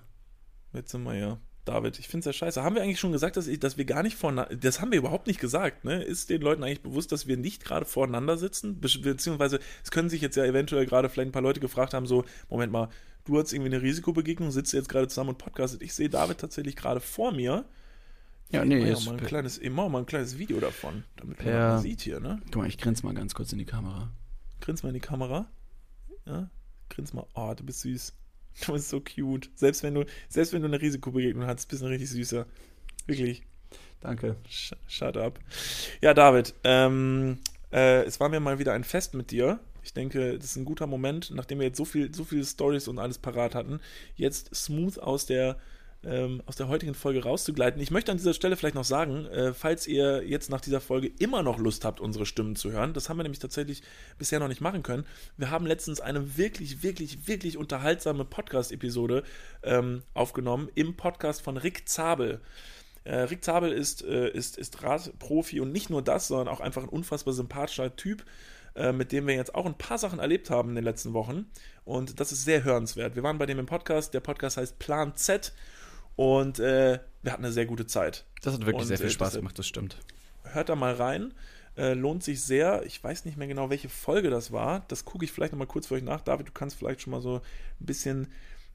Jetzt sind wir hier. David, ich finde es ja scheiße. Haben wir eigentlich schon gesagt, dass, ich, dass wir gar nicht voneinander, das haben wir überhaupt nicht gesagt, ne? Ist den Leuten eigentlich bewusst, dass wir nicht gerade voreinander sitzen? Be beziehungsweise, es können sich jetzt ja eventuell gerade vielleicht ein paar Leute gefragt haben, so, Moment mal, du hast irgendwie eine Risikobegegnung, sitzt jetzt gerade zusammen und podcastet. Ich sehe David tatsächlich gerade vor mir. Ja, nee, ich mal ein kleines, ich mal ein kleines Video davon, damit man ja, sieht hier, ne? Guck mal, ich grinse mal ganz kurz in die Kamera. Grins mal in die Kamera. Ja, grins mal. Oh, du bist süß. Du bist so cute. Selbst wenn du, selbst wenn du eine Risikobegegnung hast, bist du ein richtig süßer. Wirklich. Danke. Sh shut up. Ja, David, ähm, äh, es war mir mal wieder ein Fest mit dir. Ich denke, das ist ein guter Moment, nachdem wir jetzt so viel, so viele Stories und alles parat hatten, jetzt smooth aus der ähm, aus der heutigen Folge rauszugleiten. Ich möchte an dieser Stelle vielleicht noch sagen, äh, falls ihr jetzt nach dieser Folge immer noch Lust habt, unsere Stimmen zu hören, das haben wir nämlich tatsächlich bisher noch nicht machen können. Wir haben letztens eine wirklich, wirklich, wirklich unterhaltsame Podcast-Episode ähm, aufgenommen im Podcast von Rick Zabel. Äh, Rick Zabel ist, äh, ist, ist Radprofi und nicht nur das, sondern auch einfach ein unfassbar sympathischer Typ äh, mit dem wir jetzt auch ein paar Sachen erlebt haben in den letzten Wochen. Und das ist sehr hörenswert. Wir waren bei dem im Podcast. Der Podcast heißt Plan Z und äh, wir hatten eine sehr gute Zeit. Das hat wirklich und, sehr viel äh, Spaß das, gemacht, das stimmt. Hört da mal rein. Äh, lohnt sich sehr. Ich weiß nicht mehr genau, welche Folge das war. Das gucke ich vielleicht nochmal kurz für euch nach. David, du kannst vielleicht schon mal so ein bisschen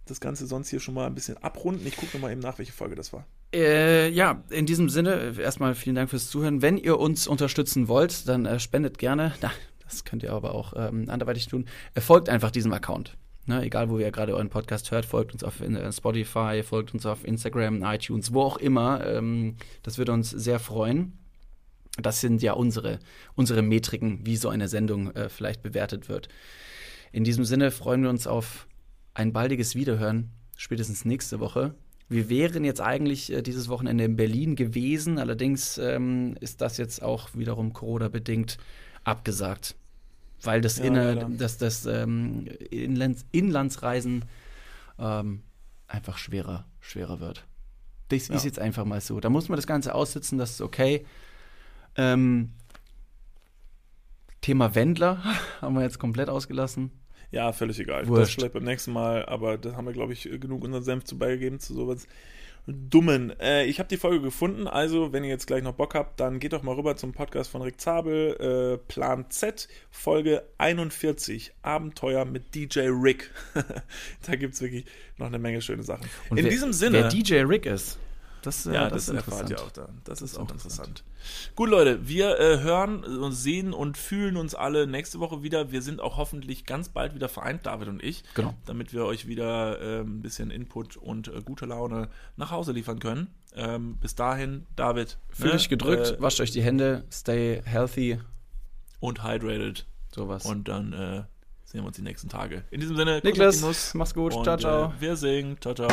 das Ganze sonst hier schon mal ein bisschen abrunden. Ich gucke nochmal eben nach, welche Folge das war. Äh, ja, in diesem Sinne, erstmal vielen Dank fürs Zuhören. Wenn ihr uns unterstützen wollt, dann äh, spendet gerne. Na, das könnt ihr aber auch ähm, anderweitig tun. Folgt einfach diesem Account. Ne, egal, wo ihr gerade euren Podcast hört, folgt uns auf äh, Spotify, folgt uns auf Instagram, iTunes, wo auch immer. Ähm, das würde uns sehr freuen. Das sind ja unsere, unsere Metriken, wie so eine Sendung äh, vielleicht bewertet wird. In diesem Sinne freuen wir uns auf ein baldiges Wiederhören, spätestens nächste Woche. Wir wären jetzt eigentlich äh, dieses Wochenende in Berlin gewesen, allerdings ähm, ist das jetzt auch wiederum Corona-bedingt abgesagt weil das, ja, inner, das, das ähm, Inlands, Inlandsreisen ähm, einfach schwerer, schwerer wird. Das ja. ist jetzt einfach mal so. Da muss man das Ganze aussitzen, das ist okay. Ähm, Thema Wendler haben wir jetzt komplett ausgelassen. Ja, völlig egal. Wurscht. Das vielleicht beim nächsten Mal, aber da haben wir, glaube ich, genug unseren Senf zu beigegeben zu sowas. Dummen. Äh, ich habe die Folge gefunden, also wenn ihr jetzt gleich noch Bock habt, dann geht doch mal rüber zum Podcast von Rick Zabel, äh, Plan Z, Folge 41, Abenteuer mit DJ Rick. da gibt es wirklich noch eine Menge schöne Sachen. Und In wer, diesem Sinne. Wer DJ Rick ist. Das, äh, ja, das, das erfahrt ihr auch da. Das, das ist auch interessant. interessant. Gut, Leute, wir äh, hören und sehen und fühlen uns alle nächste Woche wieder. Wir sind auch hoffentlich ganz bald wieder vereint, David und ich. Genau. Damit wir euch wieder äh, ein bisschen Input und äh, gute Laune nach Hause liefern können. Ähm, bis dahin, David. Fühlt ne? euch gedrückt, äh, wascht euch die Hände, stay healthy. Und hydrated. Sowas. Und dann äh, sehen wir uns die nächsten Tage. In diesem Sinne, Niklas, mach's gut. ciao, ciao. wir singen. Ciao, ciao.